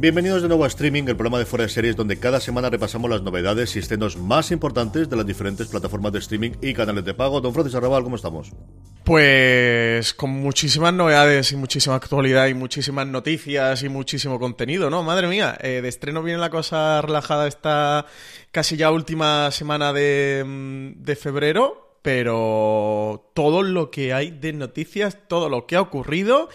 Bienvenidos de nuevo a Streaming, el programa de Fuera de Series, donde cada semana repasamos las novedades y estrenos más importantes de las diferentes plataformas de streaming y canales de pago. Don Francis Arrabal, ¿cómo estamos? Pues con muchísimas novedades y muchísima actualidad y muchísimas noticias y muchísimo contenido, ¿no? Madre mía, eh, de estreno viene la cosa relajada esta casi ya última semana de, mm, de febrero, pero todo lo que hay de noticias, todo lo que ha ocurrido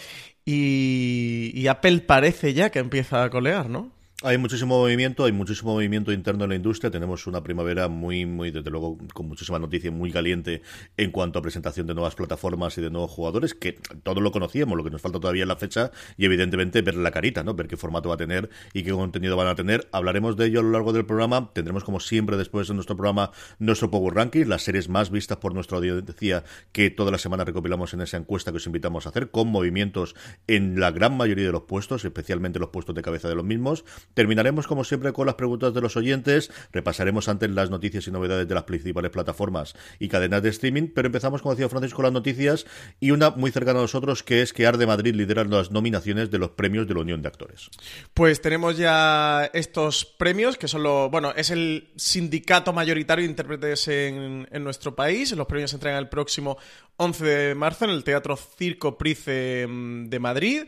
y, y Apple parece ya que empieza a colear, ¿no? Hay muchísimo movimiento, hay muchísimo movimiento interno en la industria. Tenemos una primavera muy, muy, desde luego, con muchísima noticia, muy caliente en cuanto a presentación de nuevas plataformas y de nuevos jugadores, que todos lo conocíamos, lo que nos falta todavía es la fecha y, evidentemente, ver la carita, ¿no? Ver qué formato va a tener y qué contenido van a tener. Hablaremos de ello a lo largo del programa. Tendremos, como siempre, después de nuestro programa, nuestro Power Ranking, las series más vistas por nuestra audiencia que toda la semana recopilamos en esa encuesta que os invitamos a hacer, con movimientos en la gran mayoría de los puestos, especialmente los puestos de cabeza de los mismos. Terminaremos, como siempre, con las preguntas de los oyentes. Repasaremos antes las noticias y novedades de las principales plataformas y cadenas de streaming. Pero empezamos, como decía Francisco, las noticias y una muy cercana a nosotros, que es que Arde Madrid lidera las nominaciones de los premios de la Unión de Actores. Pues tenemos ya estos premios, que son lo, bueno, es el sindicato mayoritario de intérpretes en, en nuestro país. Los premios se entregan el próximo 11 de marzo en el Teatro Circo Price mm, de Madrid.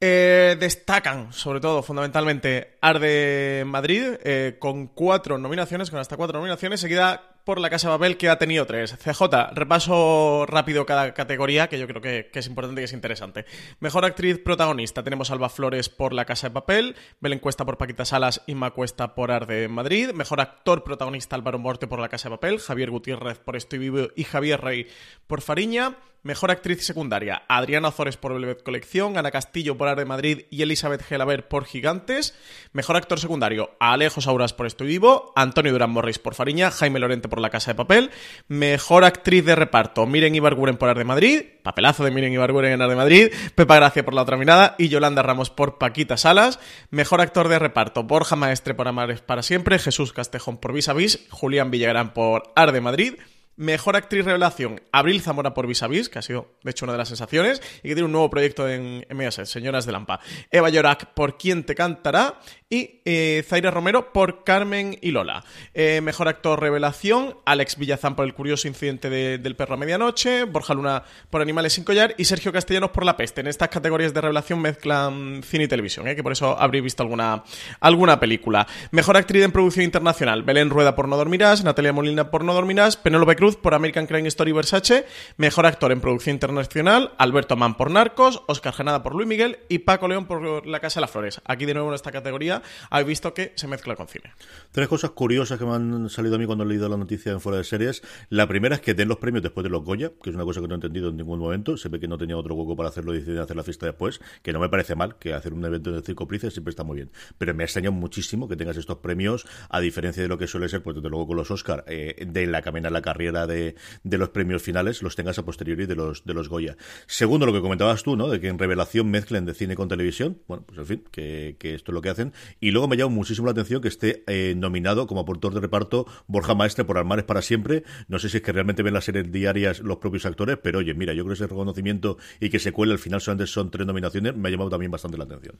Eh, destacan, sobre todo, fundamentalmente, Arde Madrid, eh, con cuatro nominaciones, con hasta cuatro nominaciones, seguida por la Casa Papel, que ha tenido tres. CJ, repaso rápido cada categoría, que yo creo que, es importante y que es interesante. Mejor actriz protagonista, tenemos Alba Flores por La Casa de Papel, Belén Cuesta por Paquita Salas, Inma Cuesta por Arde Madrid. Mejor actor protagonista, Álvaro Morte por La Casa de Papel, Javier Gutiérrez por Estoy Vivo y Javier Rey por Fariña. Mejor actriz secundaria, Adriana Ozores por Velvet Colección, Ana Castillo por Arde Madrid y Elizabeth Gelaber por Gigantes. Mejor actor secundario, Alejo Sauras por Estoy Vivo, Antonio Durán Morris por Fariña, Jaime Lorente por La Casa de Papel. Mejor actriz de reparto, Miren Ibarguren por Arde Madrid, papelazo de Miren Ibarguren en Arde Madrid, Pepa Gracia por La Otra Mirada y Yolanda Ramos por Paquita Salas. Mejor actor de reparto, Borja Maestre por Amares para Siempre, Jesús Castejón por Vis a Vis, Julián Villagrán por Arde Madrid. Mejor actriz revelación, Abril Zamora por Vis que ha sido, de hecho, una de las sensaciones, y que tiene un nuevo proyecto en, Mediaset, Señoras de Lampa. Eva Llorac por Quién te cantará, y eh, Zaira Romero por Carmen y Lola. Eh, mejor actor revelación, Alex Villazán por El curioso incidente de- del perro a medianoche, Borja Luna por Animales sin collar y Sergio Castellanos por La peste. En estas categorías de revelación mezclan cine y televisión, ¿eh? que por eso habréis visto alguna, alguna película. Mejor actriz en producción internacional, Belén Rueda por No dormirás, Natalia Molina por No dormirás, Penélope Cruz Por American Crime Story Versace, Mejor Actor en Producción Internacional, Alberto Mann por Narcos, Oscar Genada por Luis Miguel y Paco León por La Casa de las Flores. Aquí de nuevo en esta categoría habéis visto que se mezcla con cine. Tres cosas curiosas que me han salido a mí cuando he leído la noticia en fuera de series. La primera es que den los premios después de los Goya, que es una cosa que no he entendido en ningún momento. Se ve que no tenía otro hueco para hacerlo y decidieron hacer la fiesta después, que no me parece mal, que hacer un evento de Circo Price siempre está muy bien. Pero me ha extrañado muchísimo que tengas estos premios, a diferencia de lo que suele ser, pues desde luego con los Oscar, eh, de la camina la carrera de, los premios finales, los tengas a posteriori de los, de los Goya. Segundo, lo que comentabas tú, ¿no? De que en revelación mezclen de cine con televisión. Bueno, pues en fin, que, que esto es lo que hacen. Y luego me llama muchísimo la atención que esté eh, nominado como aportor de reparto Borja Maestre por Armares para siempre. No sé si es que realmente ven las series diarias los propios actores, pero oye, mira, yo creo que ese reconocimiento y que se cuele al final solamente son tres nominaciones me ha llamado también bastante la atención.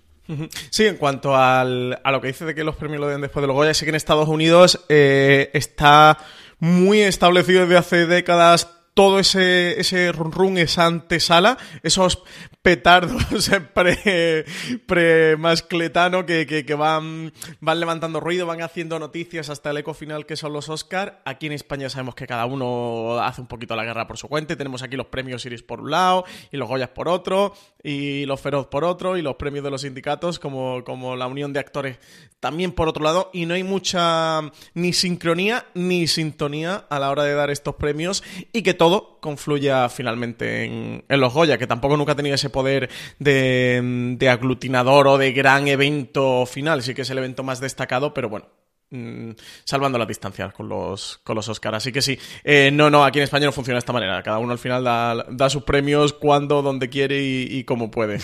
Sí, en cuanto al, a lo que dice de que los premios lo den después de los Goya, sé que en Estados Unidos eh, está muy establecido desde hace décadas todo ese, ese run, run esa antesala, esos petardos pre, pre mascletano que, que, van, van levantando ruido, van haciendo noticias hasta el eco final que son los Oscar. Aquí en España sabemos que cada uno hace un poquito la guerra por su cuenta. Tenemos aquí los premios Iris por un lado y los Goyas por otro y los Feroz por otro y los premios de los sindicatos como, como la unión de actores también por otro lado y no hay mucha ni sincronía ni sintonía a la hora de dar estos premios y que todo confluya finalmente en, los Goya, que tampoco nunca ha tenido ese poder de, aglutinador o de gran evento final. Sí que es el evento más destacado, pero bueno, mm, salvando las distancias con los, con los Oscars. Así que sí, eh, no, no, aquí en España no funciona de esta manera. Cada uno al final da, sus premios cuando, donde quiere y, y como puede.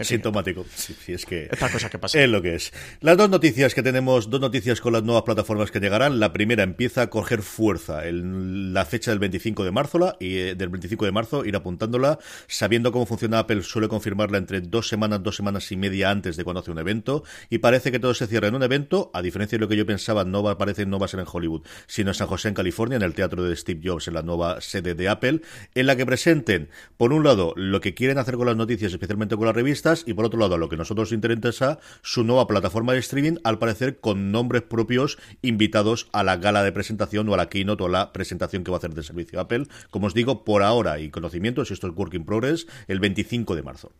Sintomático. Sí, es que. Estas cosas que pasan. Es lo que es. Las dos noticias que tenemos, dos noticias con las nuevas plataformas que llegarán. La primera empieza a coger fuerza. El, la fecha del 25 de marzo, y eh, del 25 de marzo, ir apuntándola, sabiendo cómo funciona Apple, suele confirmarla entre dos semanas, dos semanas y media antes de cuando hace un evento. Y parece que todo se cierra en un evento. A diferencia de lo que yo pensaba, no va, parece no va a ser en Hollywood, sino en San José, en California, en el teatro de Steve Jobs, en la nueva sede de Apple, en la que presenten, por un lado, lo que quieren hacer con las noticias, especialmente con las y por otro lado, lo que nosotros interesa, su nueva plataforma de streaming, al parecer con nombres propios invitados a la gala de presentación o a la keynote o a la presentación que va a hacer de servicio Apple. Como os digo, por ahora y conocimientos, esto es Work in Progress, el 25 de marzo.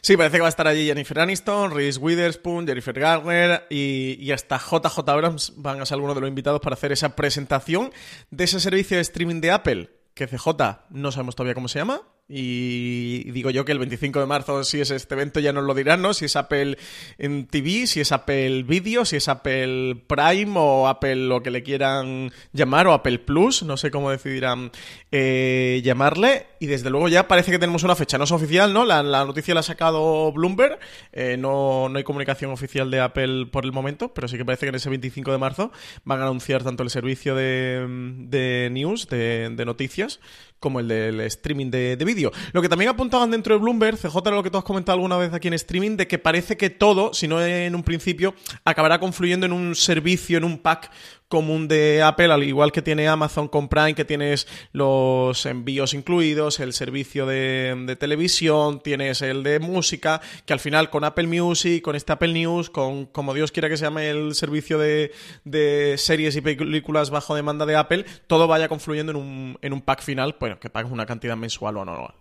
Sí, parece que va a estar allí Jennifer Aniston, Reese Witherspoon, Jennifer Garner y, y, hasta JJ Abrams van a ser algunos de los invitados para hacer esa presentación de ese servicio de streaming de Apple. Que CJ no sabemos todavía cómo se llama, y digo yo que el 25 de marzo, si es este evento, ya nos lo dirán, ¿no? Si es Apple en TV, si es Apple Video, si es Apple Prime o Apple lo que le quieran llamar, o Apple Plus, no sé cómo decidirán eh, llamarle. Y desde luego ya parece que tenemos una fecha, no es oficial, ¿no? La, noticia la ha sacado Bloomberg, eh, no, no hay comunicación oficial de Apple por el momento, pero sí que parece que en ese 25 de marzo van a anunciar tanto el servicio de, de news, de, de noticias, como el del streaming de, vídeo. Lo que también apuntaban dentro de Bloomberg, CJ era lo que tú has comentado alguna vez aquí en streaming, de que parece que todo, si no en un principio, acabará confluyendo en un servicio, en un pack común de Apple, al igual que tiene Amazon con Prime, que tienes los envíos incluidos, el servicio de, televisión, tienes el de música, que al final con Apple Music, con este Apple News, con como Dios quiera que se llame el servicio de, de series y películas bajo demanda de Apple, todo vaya confluyendo en un, en un pack final, bueno, que pagues una cantidad mensual o anual.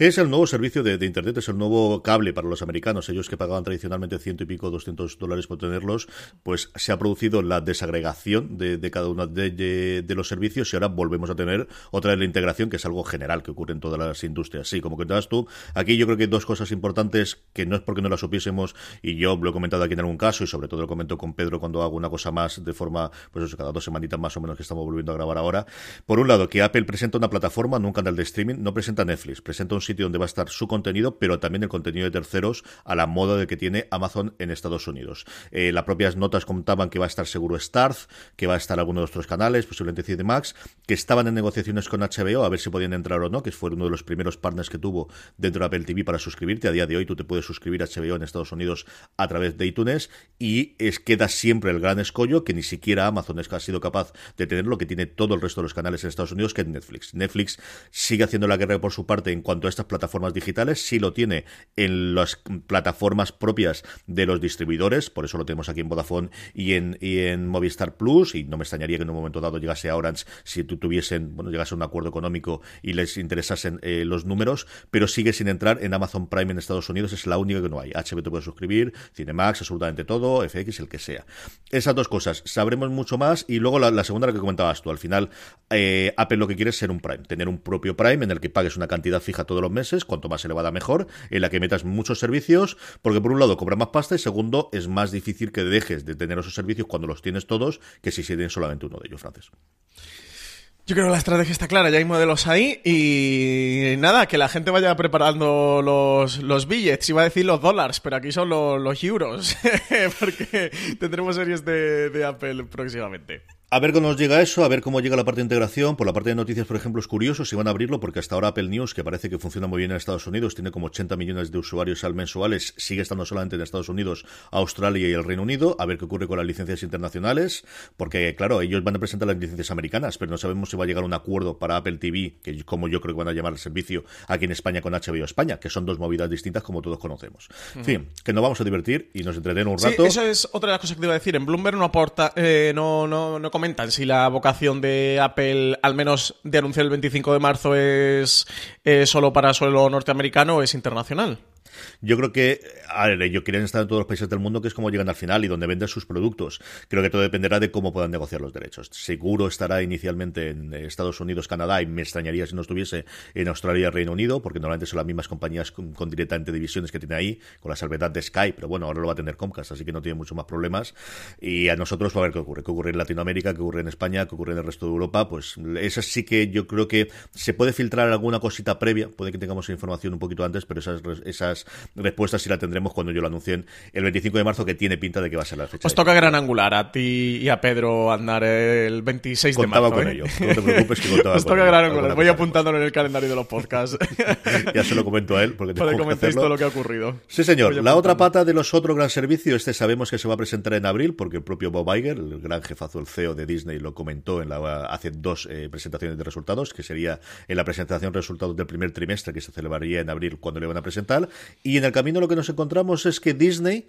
Es el nuevo servicio de, Internet, es el nuevo cable para los americanos. Ellos que pagaban tradicionalmente ciento y pico, doscientos dólares por tenerlos, pues se ha producido la desagregación de, cada uno de, los servicios y ahora volvemos a tener otra vez la integración, que es algo general que ocurre en todas las industrias. Sí, como comentabas tú, aquí yo creo que hay dos cosas importantes que no es porque no las supiésemos y yo lo he comentado aquí en algún caso y sobre todo lo comento con Pedro cuando hago una cosa más de forma, pues eso, cada dos semanitas más o menos que estamos volviendo a grabar ahora. Por un lado, que Apple presenta una plataforma, no un canal de streaming, no presenta Netflix, presenta un sitio donde va a estar su contenido, pero también el contenido de terceros a la moda de que tiene Amazon en Estados Unidos. Eh, las propias notas contaban que va a estar seguro Starz, que va a estar alguno de nuestros canales, posiblemente Max, que estaban en negociaciones con HBO a ver si podían entrar o no, que fue uno de los primeros partners que tuvo dentro de Apple TV para suscribirte. A día de hoy tú te puedes suscribir a HBO en Estados Unidos a través de iTunes y es queda siempre el gran escollo que ni siquiera Amazon ha sido capaz de tener lo que tiene todo el resto de los canales en Estados Unidos, que es Netflix. Netflix sigue haciendo la guerra por su parte en cuanto a esta estas plataformas digitales, sí lo tiene en las plataformas propias de los distribuidores, por eso lo tenemos aquí en Vodafone y en, en Movistar Plus, y no me extrañaría que en un momento dado llegase a Orange si tú tuviesen, bueno, llegase a un acuerdo económico y les interesasen eh, los números, pero sigue sin entrar en Amazon Prime en Estados Unidos, es la única que no hay. HBO te puede suscribir, Cinemax, absolutamente todo, FX, el que sea. Esas dos cosas, sabremos mucho más, y luego la, segunda que comentabas tú, al final, eh, Apple lo que quiere es ser un Prime, tener un propio Prime en el que pagues una cantidad fija los meses, cuanto más elevada mejor, en la que metas muchos servicios, porque por un lado cobra más pasta y segundo es más difícil que dejes de tener esos servicios cuando los tienes todos que si tienes solamente uno de ellos, Francis. Yo creo que la estrategia está clara, ya hay modelos ahí y nada, que la gente vaya preparando los, los billets, iba a decir los dólares, pero aquí son los, euros, porque tendremos series de Apple próximamente. A ver cómo nos llega eso, a ver cómo llega la parte de integración. Por la parte de noticias, por ejemplo, es curioso si van a abrirlo, porque hasta ahora Apple News, que parece que funciona muy bien en Estados Unidos, tiene como 80 millones de usuarios al mensuales, sigue estando solamente en Estados Unidos, Australia y el Reino Unido. A ver qué ocurre con las licencias internacionales, porque, claro, ellos van a presentar las licencias americanas, pero no sabemos si va a llegar un acuerdo para Apple TV, que como yo creo que van a llamar el servicio aquí en España con HBO España, que son dos movidas distintas como todos conocemos. En fin, que nos vamos a divertir y nos entretenemos un rato. Sí, eso es otra de las cosas que te iba a decir. En Bloomberg no aporta, eh, no, no, no comentan si la vocación de Apple, al menos de anunciar el 25 de marzo, es solo para suelo norteamericano es internacional. Yo creo que a ver, ellos quieren estar en todos los países del mundo, que es como llegan al final y donde venden sus productos. Creo que todo dependerá de cómo puedan negociar los derechos. Seguro estará inicialmente en Estados Unidos, Canadá, y me extrañaría si no estuviese en Australia y Reino Unido, porque normalmente son las mismas compañías con, directamente divisiones que tiene ahí, con la salvedad de Skype, pero bueno, ahora lo va a tener Comcast, así que no tiene mucho más problemas. Y a nosotros va a ver qué ocurre. ¿Qué ocurre en Latinoamérica? ¿Qué ocurre en España? ¿Qué ocurre en el resto de Europa? Pues eso sí que yo creo que se puede filtrar alguna cosita previa, puede que tengamos información un poquito antes, pero esas, esas respuestas sí la tendremos cuando yo lo anuncie el 25 de marzo, que tiene pinta de que va a ser la fecha. Os toca gran angular a ti y a Pedro andar el 26 de marzo. con ¿eh? ello, no te preocupes que contaba Os toca gran angular, voy apuntándolo en el calendario de los podcasts. ya se lo comento a él, porque Para que comentéis todo lo que ha ocurrido. Sí, señor. La otra pata de los otros gran servicios, este sabemos que se va a presentar en abril, porque el propio Bob Iger, el gran jefazo, el CEO de Disney, lo comentó en la, hace dos eh, presentaciones de resultados, que sería en la presentación de resultados del primer trimestre, que se celebraría en abril cuando le van a presentar. Y en el camino lo que nos encontramos es que Disney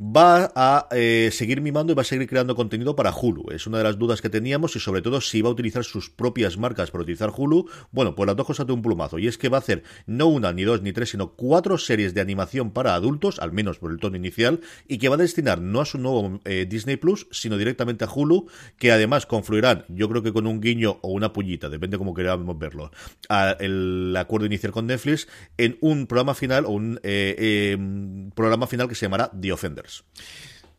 va a eh, seguir mimando y va a seguir creando contenido para Hulu. Es una de las dudas que teníamos y sobre todo si va a utilizar sus propias marcas para utilizar Hulu. Bueno, pues las dos cosas de un plumazo. Y es que va a hacer no una, ni dos, ni tres, sino cuatro series de animación para adultos, al menos por el tono inicial, y que va a destinar no a su nuevo eh, Disney Plus, sino directamente a Hulu, que además confluirán, yo creo que con un guiño o una pullita, depende cómo queramos verlo, el acuerdo inicial con Netflix, en un programa final o un eh, programa final que se llamará The Offender. Lakers.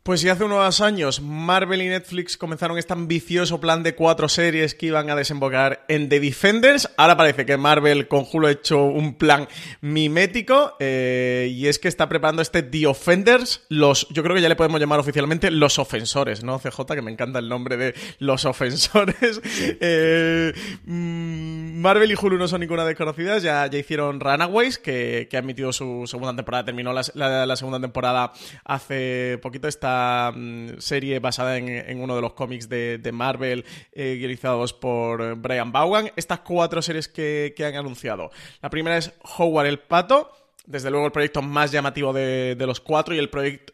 Pues si hace unos años Marvel y Netflix comenzaron este ambicioso plan de cuatro series que iban a desembocar en The Defenders, ahora parece que Marvel con Hulu ha hecho un plan mimético eh, y es que está preparando este The Offenders, los, yo creo que ya le podemos llamar oficialmente los ofensores, ¿no? CJ, que me encanta el nombre de los ofensores. Eh, mm, Marvel y Hulu no son ninguna desconocida, ya, ya hicieron Runaways, que, que ha emitido su segunda temporada, terminó la, la segunda temporada hace poquito, esta Mm, serie basada en, uno de los cómics de, Marvel, eh, guionizados por Brian Vaughan. Estas cuatro series que, han anunciado. La primera es Howard el Pato, desde luego el proyecto más llamativo de, los cuatro y el proyecto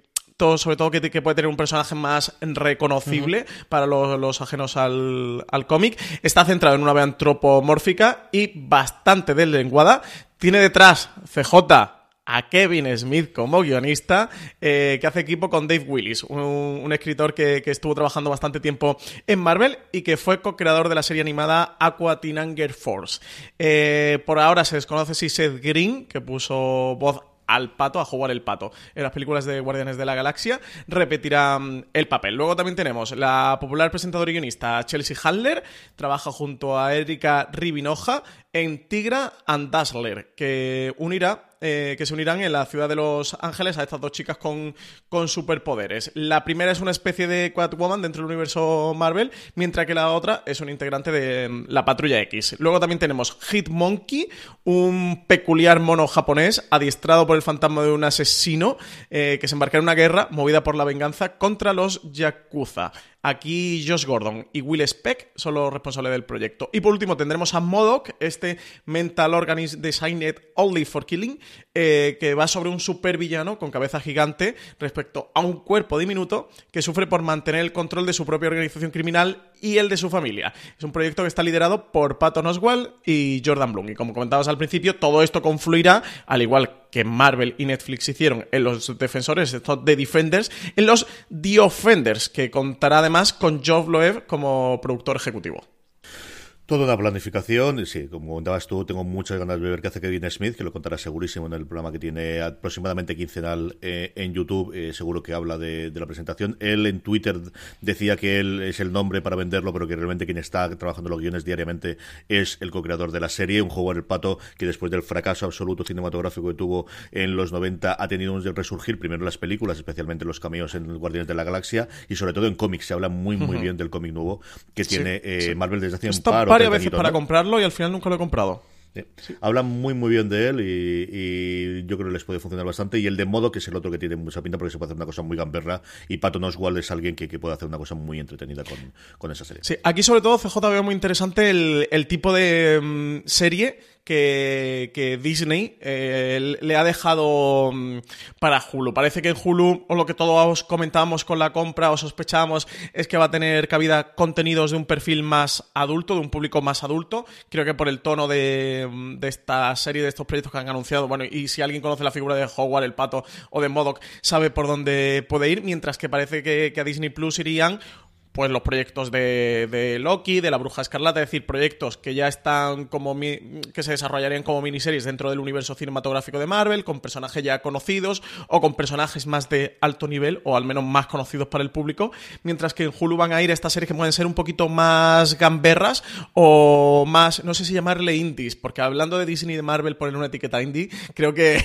sobre todo que, puede tener un personaje más reconocible para los, ajenos al, al cómic. Está centrado en una ave antropomórfica y bastante deslenguada. Tiene detrás CJ a Kevin Smith como guionista, eh, que hace equipo con Dave Willis, un, escritor que, estuvo trabajando bastante tiempo en Marvel y que fue co-creador de la serie animada Aqua Tinanger Force. Eh, por ahora se desconoce si Seth Green, que puso voz al pato, a jugar el pato. En las películas de Guardianes de la Galaxia repetirá mm, el papel. Luego también tenemos la popular presentadora y guionista Chelsea Handler, trabaja junto a Erika Ribinoja en Tigra and Dazzler, que unirá eh, que se unirán en la ciudad de Los Ángeles a estas dos chicas con, con superpoderes. La primera es una especie de Catwoman dentro del universo Marvel, mientras que la otra es un integrante de mm, la Patrulla X. Luego también tenemos Hitmonkey, un peculiar mono japonés adiestrado por el fantasma de un asesino eh, que se embarca en una guerra movida por la venganza contra los Yakuza. Aquí Josh Gordon y Will Speck son los responsables del proyecto. Y por último tendremos a Modoc, este mental organism designed only for killing, eh, que va sobre un supervillano con cabeza gigante respecto a un cuerpo diminuto que sufre por mantener el control de su propia organización criminal y el de su familia. Es un proyecto que está liderado por Patton Oswald y Jordan Bloom. Y como comentabas al principio, todo esto confluirá, al igual que Marvel y Netflix hicieron en los defensores, estos de Defenders, en los The Offenders, que contará además con Geoff Loeb como productor ejecutivo. Toda una planificación, sí, como comentabas tú, tengo muchas ganas de ver qué hace Kevin Smith, que lo contará segurísimo en el programa que tiene aproximadamente quincenal eh, en YouTube, eh, seguro que habla de, la presentación. Él en Twitter decía que él es el nombre para venderlo, pero que realmente quien está trabajando los guiones diariamente es el co-creador de la serie, un juego en el pato que después del fracaso absoluto cinematográfico que tuvo en los 90 ha tenido un resurgir, primero en las películas, especialmente los cameos en Guardianes de la Galaxia, y sobre todo en cómics, se habla muy muy bien del cómic nuevo que tiene eh, Marvel desde hace un par varias veces para comprarlo y al final nunca lo he comprado. Hablan muy muy bien de él y, yo creo que les puede funcionar bastante. Y el de modo, que es el otro que tiene mucha pinta porque se puede hacer una cosa muy gamberra. Y Patton Oswald es alguien que, puede hacer una cosa muy entretenida con, esa serie. Sí, aquí sobre todo CJ veo muy interesante el, tipo de mm, serie que, Disney eh, le ha dejado mm, para Hulu. Parece que en Hulu, o lo que todos comentábamos con la compra o sospechábamos, es que va a tener cabida contenidos de un perfil más adulto, de un público más adulto. Creo que por el tono de, mm, esta serie, de estos proyectos que han anunciado, bueno, y si alguien conoce la figura de Howard, el pato o de Modoc, sabe por dónde puede ir, mientras que parece que, que a Disney Plus irían pues los proyectos de, de, Loki, de la Bruja Escarlata, es decir, proyectos que ya están como que se desarrollarían como miniseries dentro del universo cinematográfico de Marvel, con personajes ya conocidos o con personajes más de alto nivel o al menos más conocidos para el público, mientras que en Hulu van a ir estas series que pueden ser un poquito más gamberras o más, no sé si llamarle indies, porque hablando de Disney y de Marvel poner una etiqueta indie, creo que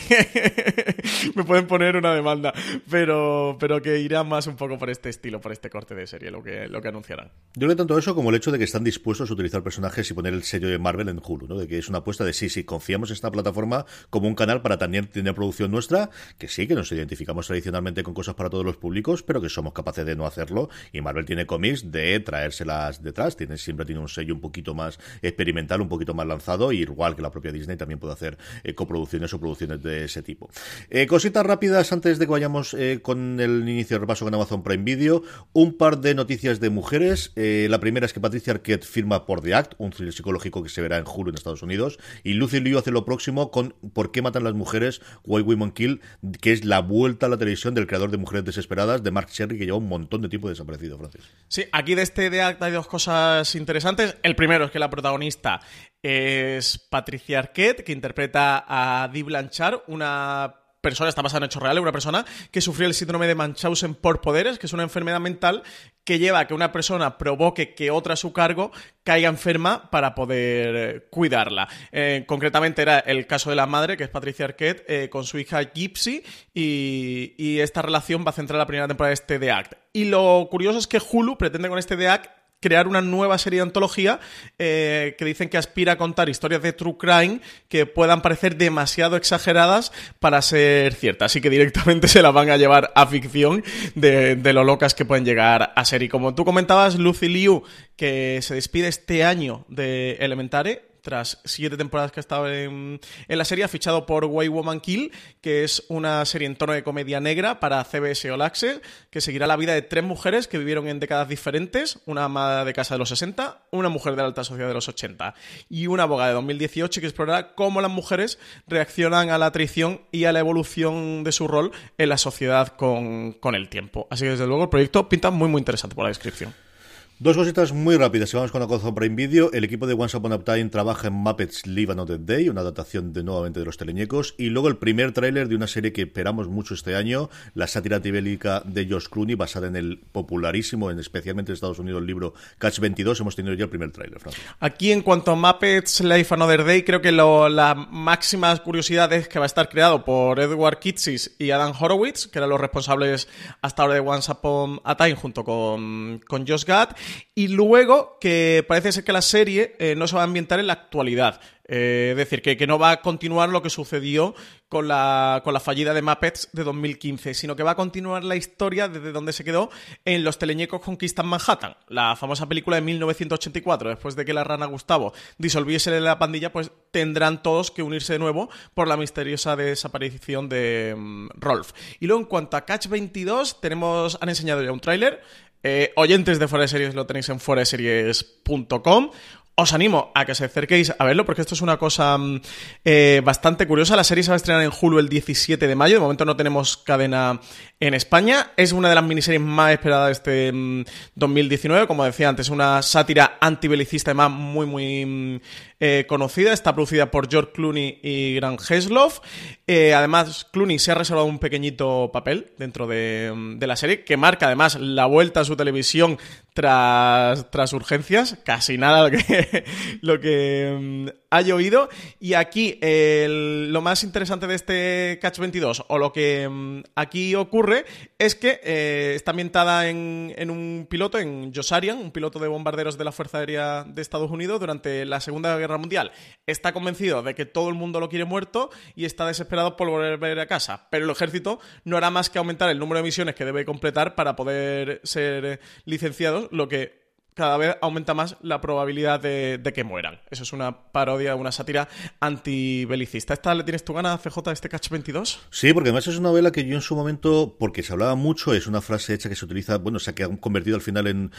me pueden poner una demanda, pero pero que irá más un poco por este estilo, por este corte de serie, lo que lo que anunciarán. Yo creo tanto eso como el hecho de que están dispuestos a utilizar personajes y poner el sello de Marvel en Hulu, ¿no? De que es una apuesta de sí, sí, confiamos en esta plataforma como un canal para también tener producción nuestra, que sí, que nos identificamos tradicionalmente con cosas para todos los públicos, pero que somos capaces de no hacerlo. Y Marvel tiene cómics de traérselas detrás, tiene, siempre tiene un sello un poquito más experimental, un poquito más lanzado, y igual que la propia Disney también puede hacer eh, coproducciones o producciones de ese tipo. Eh, cositas rápidas antes de que vayamos eh, con el inicio de repaso con Amazon Prime Video, un par de noticias de mujeres. Eh, la primera es que Patricia Arquette firma por The Act, un thriller psicológico que se verá en Hulu en Estados Unidos. Y Lucy Liu hace lo próximo con ¿Por qué matan las mujeres? Why Women Kill, que es la vuelta a la televisión del creador de Mujeres Desesperadas, de Mark Sherry, que lleva un montón de tiempo desaparecido, Francis. Sí, aquí de este The Act hay dos cosas interesantes. El primero es que la protagonista es Patricia Arquette, que interpreta a Dee Blanchard, una persona, está basada en hechos reales, una persona que sufrió el síndrome de Munchausen por poderes, que es una enfermedad mental que lleva a que una persona provoque que otra a su cargo caiga enferma para poder eh, cuidarla. Eh, concretamente era el caso de la madre, que es Patricia Arquette, eh, con su hija Gypsy, y, y, esta relación va a centrar la primera temporada de este The Act. Y lo curioso es que Hulu pretende con este The Act crear una nueva serie de antología eh, que dicen que aspira a contar historias de true crime que puedan parecer demasiado exageradas para ser ciertas. Así que directamente se las van a llevar a ficción de, de lo locas que pueden llegar a ser. Y como tú comentabas, Lucy Liu, que se despide este año de Elementare, tras siete temporadas que ha estado en, la serie, ha fichado por Way Woman Kill, que es una serie en tono de comedia negra para CBS All que seguirá la vida de tres mujeres que vivieron en décadas diferentes, una ama de casa de los 60, una mujer de la alta sociedad de los 80 y una abogada de 2018 que explorará cómo las mujeres reaccionan a la traición y a la evolución de su rol en la sociedad con, con el tiempo. Así que desde luego el proyecto pinta muy muy interesante por la descripción. Dos cositas muy rápidas. Vamos con la cosa Prime Video. El equipo de Once Upon a Time trabaja en Muppets Live Another Day, una adaptación de nuevamente de los teleñecos. Y luego el primer tráiler de una serie que esperamos mucho este año, la sátira antibélica de George Clooney, basada en el popularísimo, en especialmente en Estados Unidos, el libro Catch 22. Hemos tenido ya el primer tráiler, Aquí, en cuanto a Muppets Live Another Day, creo que lo, la máxima curiosidad es que va a estar creado por Edward Kitsis y Adam Horowitz, que eran los responsables hasta ahora de Once Upon a Time, junto con, con Josh Gad y luego que parece ser que la serie eh, no se va a ambientar en la actualidad. Eh, es decir, que, que, no va a continuar lo que sucedió con la, con la fallida de Muppets de 2015, sino que va a continuar la historia desde donde se quedó en Los Teleñecos Conquistan Manhattan, la famosa película de 1984. Después de que la rana Gustavo disolviese la pandilla, pues tendrán todos que unirse de nuevo por la misteriosa desaparición de mm, Rolf. Y luego, en cuanto a Catch 22, tenemos, han enseñado ya un tráiler. Eh, oyentes de Fuera de Series lo tenéis en foraseries.com. Os animo a que se acerquéis a verlo porque esto es una cosa mm, eh, bastante curiosa. La serie se va a estrenar en Hulu el 17 de mayo. De momento no tenemos cadena en España. Es una de las miniseries más esperadas de este 2019. Mm, Como decía antes, una sátira antibelicista además muy, muy mm, eh, conocida. Está producida por George Clooney y Grant Hesloff. Eh, además, Clooney se ha reservado un pequeñito papel dentro de, de, la serie que marca además la vuelta a su televisión tras, tras urgencias. Casi nada lo que, lo que haya oído. Y aquí lo más interesante de este Catch 22 o lo que um, aquí ocurre es que eh, está ambientada en, en, un piloto, en Josarian, un piloto de bombarderos de la Fuerza Aérea de Estados Unidos durante la Segunda Guerra Mundial. Está convencido de que todo el mundo lo quiere muerto y está desesperado por volver a casa. Pero el ejército no hará más que aumentar el número de misiones que debe completar para poder ser licenciados, lo que cada vez aumenta más la probabilidad de, que mueran. Eso es una parodia, una sátira antibelicista. ¿Esta le tienes tu gana, CJ, este Catch 22? Sí, porque además es una novela que yo en su momento, porque se hablaba mucho, es una frase hecha que se utiliza, bueno, se ha convertido al final en,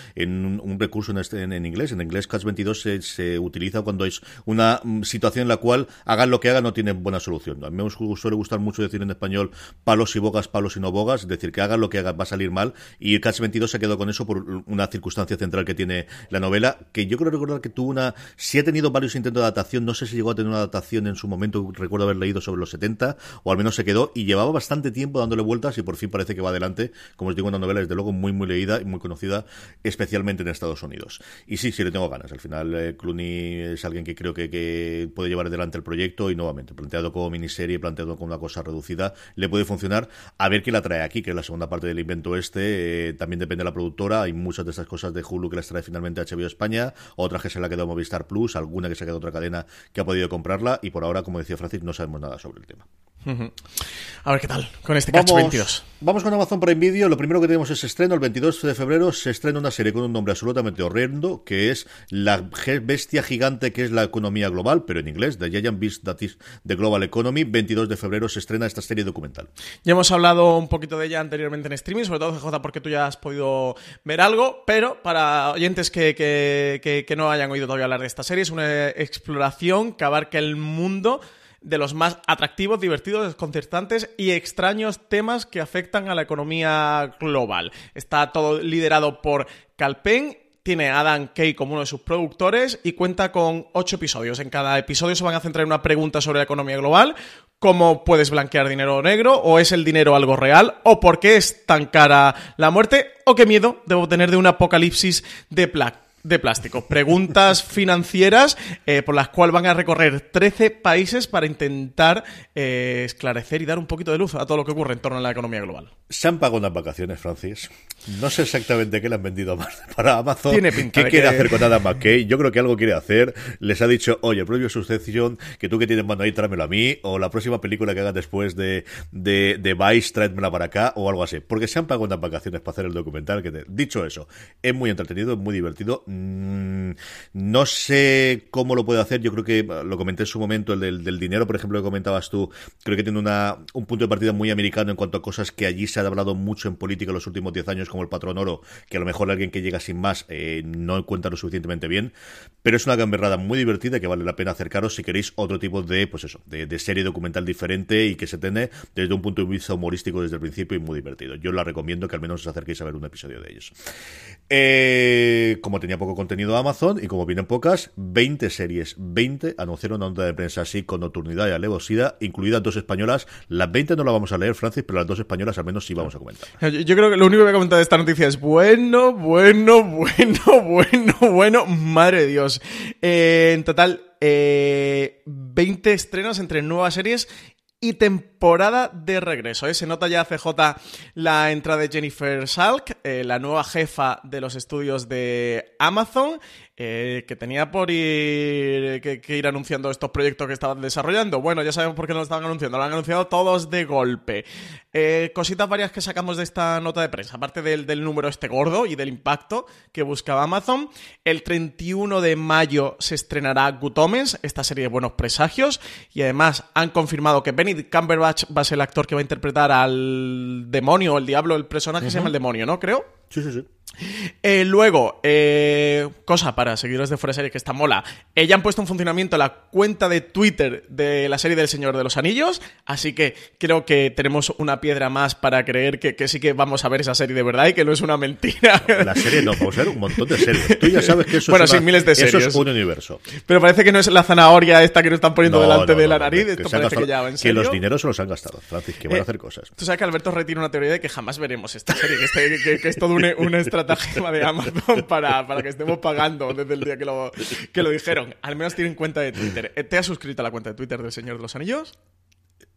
un recurso en, este, en, inglés. En inglés, Catch 22 se, utiliza cuando es una mm, situación en la cual hagan lo que hagan no tienen buena solución. A mí me suele gustar mucho decir en español palos y bogas, palos y no bogas, es decir, que hagan lo que hagan va a salir mal. Y Catch 22 se quedó con eso por una circunstancia central que tiene la novela, que yo creo recordar que tuvo una... Sí ha tenido varios intentos de adaptación, no sé si llegó a tener una adaptación en su momento, recuerdo haber leído sobre los 70, o al menos se quedó, y llevaba bastante tiempo dándole vueltas y por fin parece que va adelante. Como os digo, una novela desde luego muy, muy leída y muy conocida, especialmente en Estados Unidos. Y sí, sí le tengo ganas. Al final, eh, Clooney es alguien que creo que, que, puede llevar adelante el proyecto y nuevamente, planteado como miniserie, planteado como una cosa reducida, le puede funcionar. A ver qué la trae aquí, que es la segunda parte del invento este. Eh, también depende de la productora. Hay muchas de estas cosas de Hulu que las trae finalmente HBO España, otras que se la ha quedado Movistar Plus, alguna que se ha quedado otra cadena que ha podido comprarla y por ahora, como decía Francis, no sabemos nada sobre el tema. A ver qué tal con este Catch 22. Vamos con Amazon Prime Video. Lo primero que tenemos es estreno. El 22 de febrero se estrena una serie con un nombre absolutamente horrendo, que es La bestia gigante que es la economía global, pero en inglés, The Giant Beast That is the Global Economy. 22 de febrero se estrena esta serie documental. Ya hemos hablado un poquito de ella anteriormente en streaming, sobre todo CJ porque tú ya has podido ver algo, pero para oyentes que, que, que, que no hayan oído todavía hablar de esta serie, es una exploración que abarca el mundo de los más atractivos, divertidos, desconcertantes y extraños temas que afectan a la economía global. Está todo liderado por Calpen tiene a Adam Kay como uno de sus productores y cuenta con ocho episodios. En cada episodio se van a centrar en una pregunta sobre la economía global, cómo puedes blanquear dinero negro, o es el dinero algo real, o por qué es tan cara la muerte, o qué miedo debo tener de un apocalipsis de plástico. Preguntas financieras eh, por las cuales van a recorrer 13 países para intentar eh, esclarecer y dar un poquito de luz a todo lo que ocurre en torno a la economía global. Se han pagado unas vacaciones, Francis. No sé exactamente qué le han vendido para Amazon. Tiene pinta ¿Qué quiere que... hacer con Adam McKay? Yo creo que algo quiere hacer. Les ha dicho, oye, propio sucesión, que tú que tienes mano ahí, tráemelo a mí. O la próxima película que hagas después de, de, de Vice, tráemela para acá. O algo así. Porque se han pagado unas vacaciones para hacer el documental. Que te... Dicho eso, es muy entretenido, es muy divertido no sé cómo lo puede hacer. Yo creo que lo comenté en su momento, el del, dinero, por ejemplo, que comentabas tú. Creo que tiene una, un punto de partida muy americano en cuanto a cosas que allí se ha hablado mucho en política en los últimos 10 años, como el patrón oro, que a lo mejor alguien que llega sin más eh, no cuenta lo suficientemente bien. Pero es una gamberrada muy divertida que vale la pena acercaros si queréis otro tipo de, pues eso, de, serie documental diferente y que se tiene desde un punto de vista humorístico desde el principio y muy divertido. Yo la recomiendo que al menos os acerquéis a ver un episodio de ellos. Eh, como tenía poco contenido Amazon y como vienen pocas, 20 series, 20 anunciaron una nota de prensa así con nocturnidad y alevosía, incluidas dos españolas. Las 20 no las vamos a leer, Francis, pero las dos españolas al menos sí vamos a comentar. Yo, creo que lo único que voy a comentar de esta noticia es bueno, bueno, bueno, bueno, bueno, madre de Dios. Eh, en total, eh, 20 estrenos entre nuevas series y temporada de regreso. ¿eh? Se nota ya CJ la entrada de Jennifer Salk, eh, la nueva jefa de los estudios de Amazon, eh, que tenía por ir que, ir anunciando estos proyectos que estaban desarrollando. Bueno, ya sabemos por qué no lo estaban anunciando, lo han anunciado todos de golpe. Cositas varias que sacamos de esta nota de prensa, aparte del, número este gordo y del impacto que buscaba Amazon. El 31 de mayo se estrenará Good Omens, esta serie de buenos presagios, y además han confirmado que Benedict Cumberbatch va a ser el actor que va a interpretar al demonio el diablo, el personaje se llama el demonio, ¿no? Creo. Sí, sí, sí. Eh, luego, eh, cosa para seguidores de Fuera Serie que está mola. Eh, ya han puesto en funcionamiento la cuenta de Twitter de la serie del Señor de los Anillos. Así que creo que tenemos una piedra más para creer que, sí que vamos a ver esa serie de verdad y que no es una mentira. La serie no, vamos a ver un montón de series. Tú ya sabes que eso, bueno, es, miles de series. eso es un universo. Pero parece que no es la zanahoria esta que nos están poniendo delante de la nariz. Esto que, parece que ya en serio. Que los dineros se los han gastado, Francis, que van a eh, hacer cosas. Tú sabes que Alberto retira una teoría de que jamás veremos esta serie, que, este, que, es todo un, una estratagema de Amazon para, para que estemos pagando desde el día que lo, que lo dijeron. Al menos tienen cuenta de Twitter. ¿Te has suscrito a la cuenta de Twitter del Señor de los Anillos?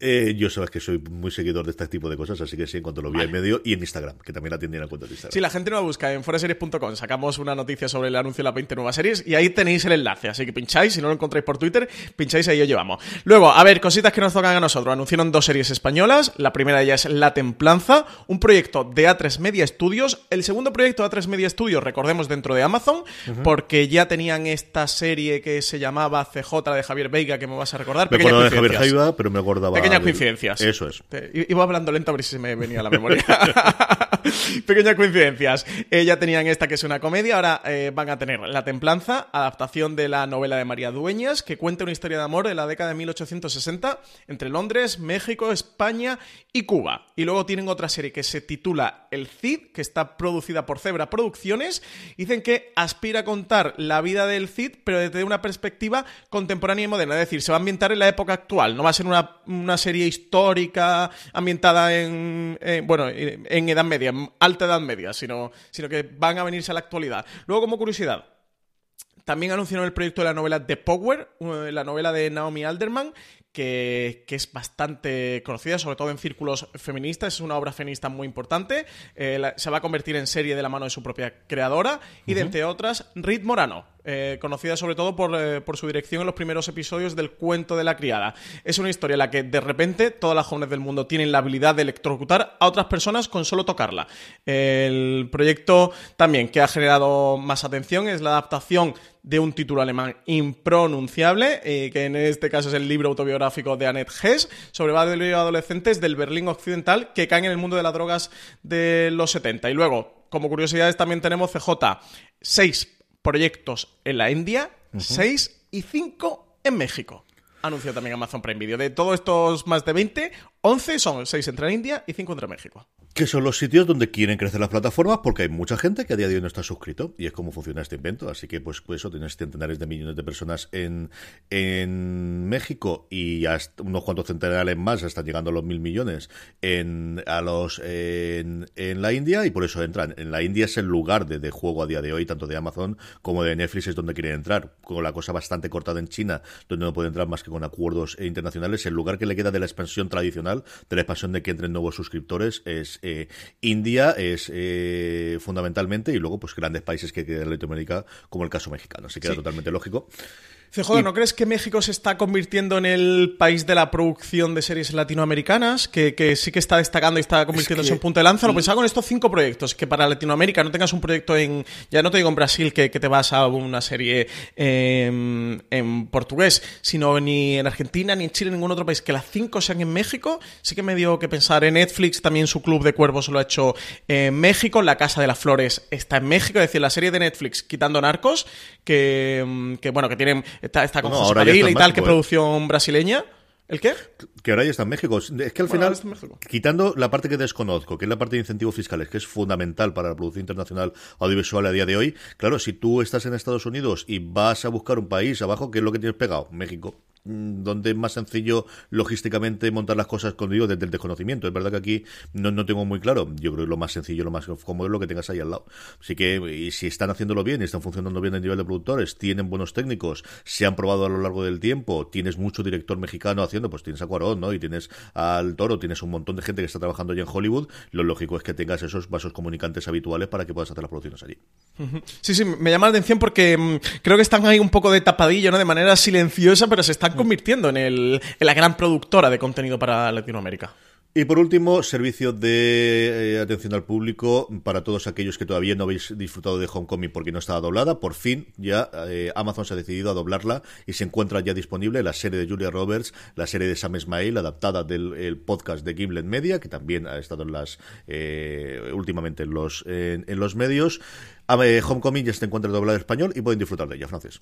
Eh, yo sabes que soy muy seguidor de este tipo de cosas, así que sí, en cuanto lo vi en medio y en Instagram, que también la tienen en cuenta de Instagram. Sí, la gente no la busca en foraseries.com. Sacamos una noticia sobre el anuncio de las 20 nuevas series y ahí tenéis el enlace. Así que pincháis, si no lo encontráis por Twitter, pincháis ahí lo llevamos. Luego, a ver, cositas que nos tocan a nosotros. Anunciaron dos series españolas. La primera de ellas es La Templanza, un proyecto de A3 Media Studios. El segundo proyecto de A3 Media Studios, recordemos, dentro de Amazon, porque ya tenían esta serie que se llamaba CJ de Javier Veiga, que me vas a recordar. Me de Javier pero me acordaba. Pequeñas coincidencias. Eso es. Iba hablando lento a ver si se me venía a la memoria. Pequeñas coincidencias. Eh, ya tenían esta que es una comedia, ahora eh, van a tener La Templanza, adaptación de la novela de María Dueñas, que cuenta una historia de amor de la década de 1860 entre Londres, México, España y Cuba. Y luego tienen otra serie que se titula El Cid, que está producida por Zebra Producciones. Dicen que aspira a contar la vida del Cid, pero desde una perspectiva contemporánea y moderna. Es decir, se va a ambientar en la época actual. No va a ser una, una serie histórica ambientada en, bueno, en Edad Media, en alta Edad Media, sino, sino que van a venirse a la actualidad. Luego, como curiosidad, también anunciaron el proyecto de la novela The Power, la novela de Naomi Alderman, que, es bastante conocida, sobre todo en círculos feministas. Es una obra feminista muy importante. Eh, se va a convertir en serie de la mano de su propia creadora. Y de entre otras, Rit Morano, eh, conocida sobre todo eh, por, su dirección en los primeros episodios del cuento de la criada. Es una historia en la que de repente todas las jóvenes del mundo tienen la habilidad de electrocutar a otras personas con solo tocarla. El proyecto también que ha generado más atención es la adaptación de un título alemán impronunciable, eh, que en este caso es el libro autobiográfico de Annette Hess, sobre varios adolescentes del Berlín Occidental que caen en el mundo de las drogas de los 70. Y luego, como curiosidades, también tenemos CJ, seis proyectos en la India, seis y cinco en México. Anunció también Amazon Prime Video. De todos estos más de 20, 11 son seis entre la India y cinco entre México que son los sitios donde quieren crecer las plataformas porque hay mucha gente que a día de hoy no está suscrito y es como funciona este invento. Así que, pues, pues eso, tienes centenares de millones de personas en, en México y hasta unos cuantos centenares más están llegando a los mil millones en, a los, en, en la India y por eso entran. En la India es el lugar de, de, juego a día de hoy, tanto de Amazon como de Netflix, es donde quieren entrar. Con la cosa bastante cortada en China, donde no puede entrar más que con acuerdos internacionales, el lugar que le queda de la expansión tradicional de la expansión de que entren nuevos suscriptores es eh, India, es eh, fundamentalmente, y luego pues grandes países que quedan en Latinoamérica, como el caso mexicano. Así que era totalmente lógico. CJ, ¿no crees que México se está convirtiendo en el país de la producción de series latinoamericanas? Que, sí que está destacando y está convirtiéndose en punto de lanza. Lo pensaba con estos cinco proyectos, que para Latinoamérica no tengas un proyecto en, ya no te digo en Brasil, que, te vas a una serie en, portugués, sino ni en Argentina, ni en Chile, ni en ningún otro país, que las cinco sean en México, sí que me dio que pensar en Netflix, también su Club de Cuervos lo ha hecho en México, La Casa de las Flores está en México, es decir, la serie de Netflix, quitando Narcos, que, que bueno, que tienen Está, con José y tal, que ¿eh? producción brasileña. ¿El qué? Que ahora ya está en México. Es que al final, quitando la parte que desconozco, que es la parte de incentivos fiscales, que es fundamental para la producción internacional audiovisual a día de hoy, claro, si tú estás en Estados Unidos y vas a buscar un país abajo, ¿qué es lo que tienes pegado? México. Mm, donde es más sencillo logísticamente montar las cosas con digo desde el desconocimiento. Es verdad que aquí no, no tengo muy claro. Yo creo que lo más sencillo, lo más cómodo es lo que tengas ahí al lado. Así que y si están haciéndolo bien y están funcionando bien a nivel de productores, tienen buenos técnicos, se han probado a lo largo del tiempo, tienes mucho director mexicano haciendo, pues tienes a Cuarón, ¿no? Y tienes al Toro, tienes un montón de gente que está trabajando ya en Hollywood. Lo lógico es que tengas esos vasos comunicantes habituales para que puedas hacer las producciones allí. Sí, sí, me llama la atención porque mm, creo que están ahí un poco de tapadillo, ¿no? De manera silenciosa, pero se están convirtiendo en, el, en la gran productora de contenido para Latinoamérica. Y por último, servicio de eh, atención al público para todos aquellos que todavía no habéis disfrutado de Homecoming porque no estaba doblada. Por fin, ya eh, Amazon se ha decidido a doblarla y se encuentra ya disponible la serie de Julia Roberts, la serie de Sam Esmail, adaptada del podcast de Gimlet Media, que también ha estado en las eh, últimamente en los, en, los medios. Homecoming ya se encuentra doblada en español y pueden disfrutar de ella, Francis.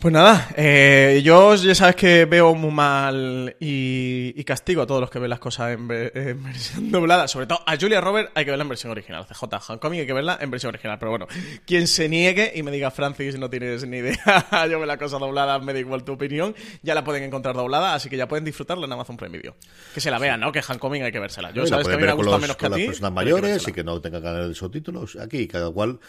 Pues nada, eh, yo ya sabes que veo muy mal y, castigo a todos los que ven las cosas en, versión doblada. Sobre todo a Julia Robert hay que verla en versión original. CJ Homecoming hay que verla en versión original. Pero bueno, quien se niegue y me diga, Francis, no tienes ni idea, yo veo la cosa doblada, me da igual tu opinión, ya la pueden encontrar doblada, así que ya pueden disfrutarla en Amazon Prime Video. Que se la vean, ¿no? Que Homecoming hay que vérsela. Yo sabes que a mí me gusta menos que a ti. las personas mayores y que no tengan canales de subtítulos. Aquí, cada cual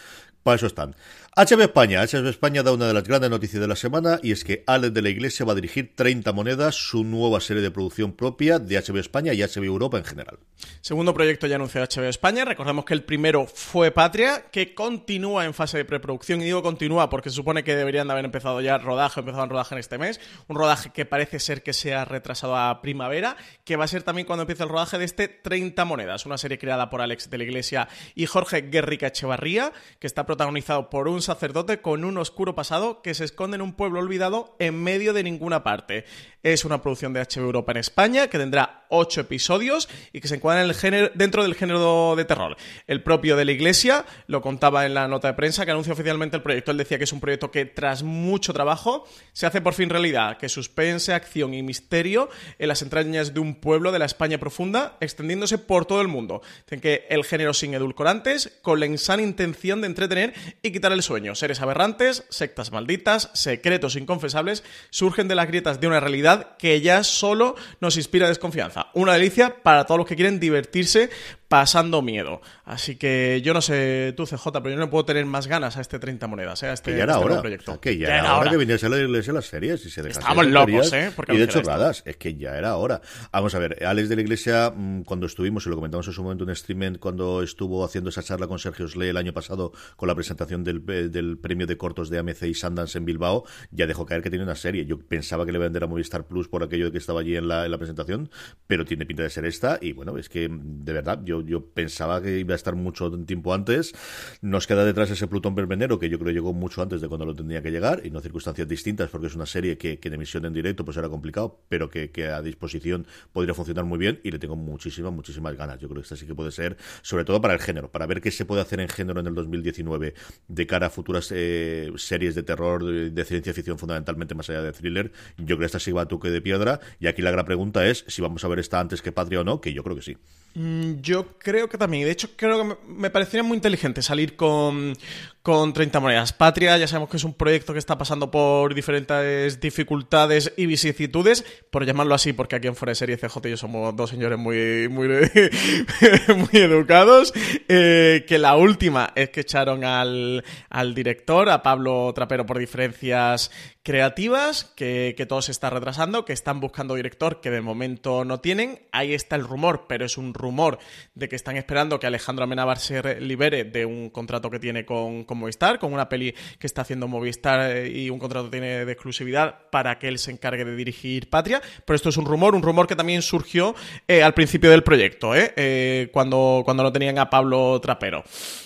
para eso están. HB España. HB España da una de las grandes noticias de la semana y es que Alex de la Iglesia va a dirigir 30 monedas, su nueva serie de producción propia de HB España y HB Europa en general. Segundo proyecto ya anunciado HB España. Recordemos que el primero fue Patria, que continúa en fase de preproducción. Y digo continúa porque se supone que deberían de haber empezado ya rodaje, empezaban rodaje en este mes. Un rodaje que parece ser que se ha retrasado a primavera, que va a ser también cuando empiece el rodaje de este 30 monedas, una serie creada por Alex de la Iglesia y Jorge Guerrica Echevarría, que está protagonizado por un sacerdote con un oscuro pasado que se esconde en un pueblo olvidado en medio de ninguna parte. Es una producción de HBO Europa en España que tendrá ocho episodios y que se encuadra dentro del género de terror. El propio de la Iglesia lo contaba en la nota de prensa que anuncia oficialmente el proyecto. Él decía que es un proyecto que tras mucho trabajo se hace por fin realidad, que suspense, acción y misterio en las entrañas de un pueblo de la España profunda, extendiéndose por todo el mundo. Dicen que el género sin edulcorantes, con la insana intención de entretener y quitar el sueño. Seres aberrantes, sectas malditas, secretos inconfesables surgen de las grietas de una realidad que ya solo nos inspira desconfianza. Una delicia para todos los que quieren divertirse pasando miedo. Así que yo no sé tú, CJ, pero yo no puedo tener más ganas a este 30 monedas, ¿eh? a este, ya era este proyecto. Que ya, era hora que viniese a la iglesia las series y se Estamos locos, ¿eh? y de hecho, chorradas. Es que ya era hora. Vamos a ver, Alex de la Iglesia, mm, cuando estuvimos, y lo comentamos en su momento en streaming, cuando estuvo haciendo esa charla con Sergio Sle el año pasado con la presentación del, eh, del premio de cortos de AMC y Sundance en Bilbao, ya dejó caer que tiene una serie. Yo pensaba que le iba a vender a Movistar Plus por aquello de que estaba allí en la, en la presentación, pero tiene pinta de ser esta. Y bueno, es que de verdad, yo, yo pensaba que iba a estar mucho tiempo antes. Nos queda detrás ese Plutón Verbenero, que yo creo llegó mucho antes de cuando lo tendría que llegar, y no circunstancias distintas, porque es una serie que, en emisión en directo pues era complicado, pero que, a disposición podría funcionar muy bien, y le tengo muchísimas, muchísimas ganas. Yo creo que esta sí que puede ser, sobre todo para el género, para ver qué se puede hacer en género en el 2019 de cara a futuras eh, series de terror, de, ciencia ficción fundamentalmente más allá de thriller. Yo creo que esta sí va a toque de piedra, y aquí la gran pregunta es si vamos a ver esta antes que Patria o no, que yo creo que sí. Mm, yo creo que también. De hecho, creo que me parecería muy inteligente salir con, con 30 monedas. Patria, ya sabemos que es un proyecto que está pasando por diferentes dificultades y vicisitudes, por llamarlo así, porque aquí en Fuera de Serie CJ y yo somos dos señores muy, muy, muy educados. Eh, que la última es que echaron al, al director, a Pablo Trapero, por diferencias creativas, que, que, todo se está retrasando, que están buscando director, que de momento no tienen. Ahí está el rumor, pero es un rumor de que están esperando que Alejandro Amenábar se libere de un contrato que tiene con, Movistar, con una peli que está haciendo Movistar eh, y un contrato tiene de exclusividad para que él se encargue de dirigir Patria. Pero esto es un rumor, un rumor que también surgió eh, al principio del proyecto, ¿eh? cuando, cuando no tenían a Pablo Trapero.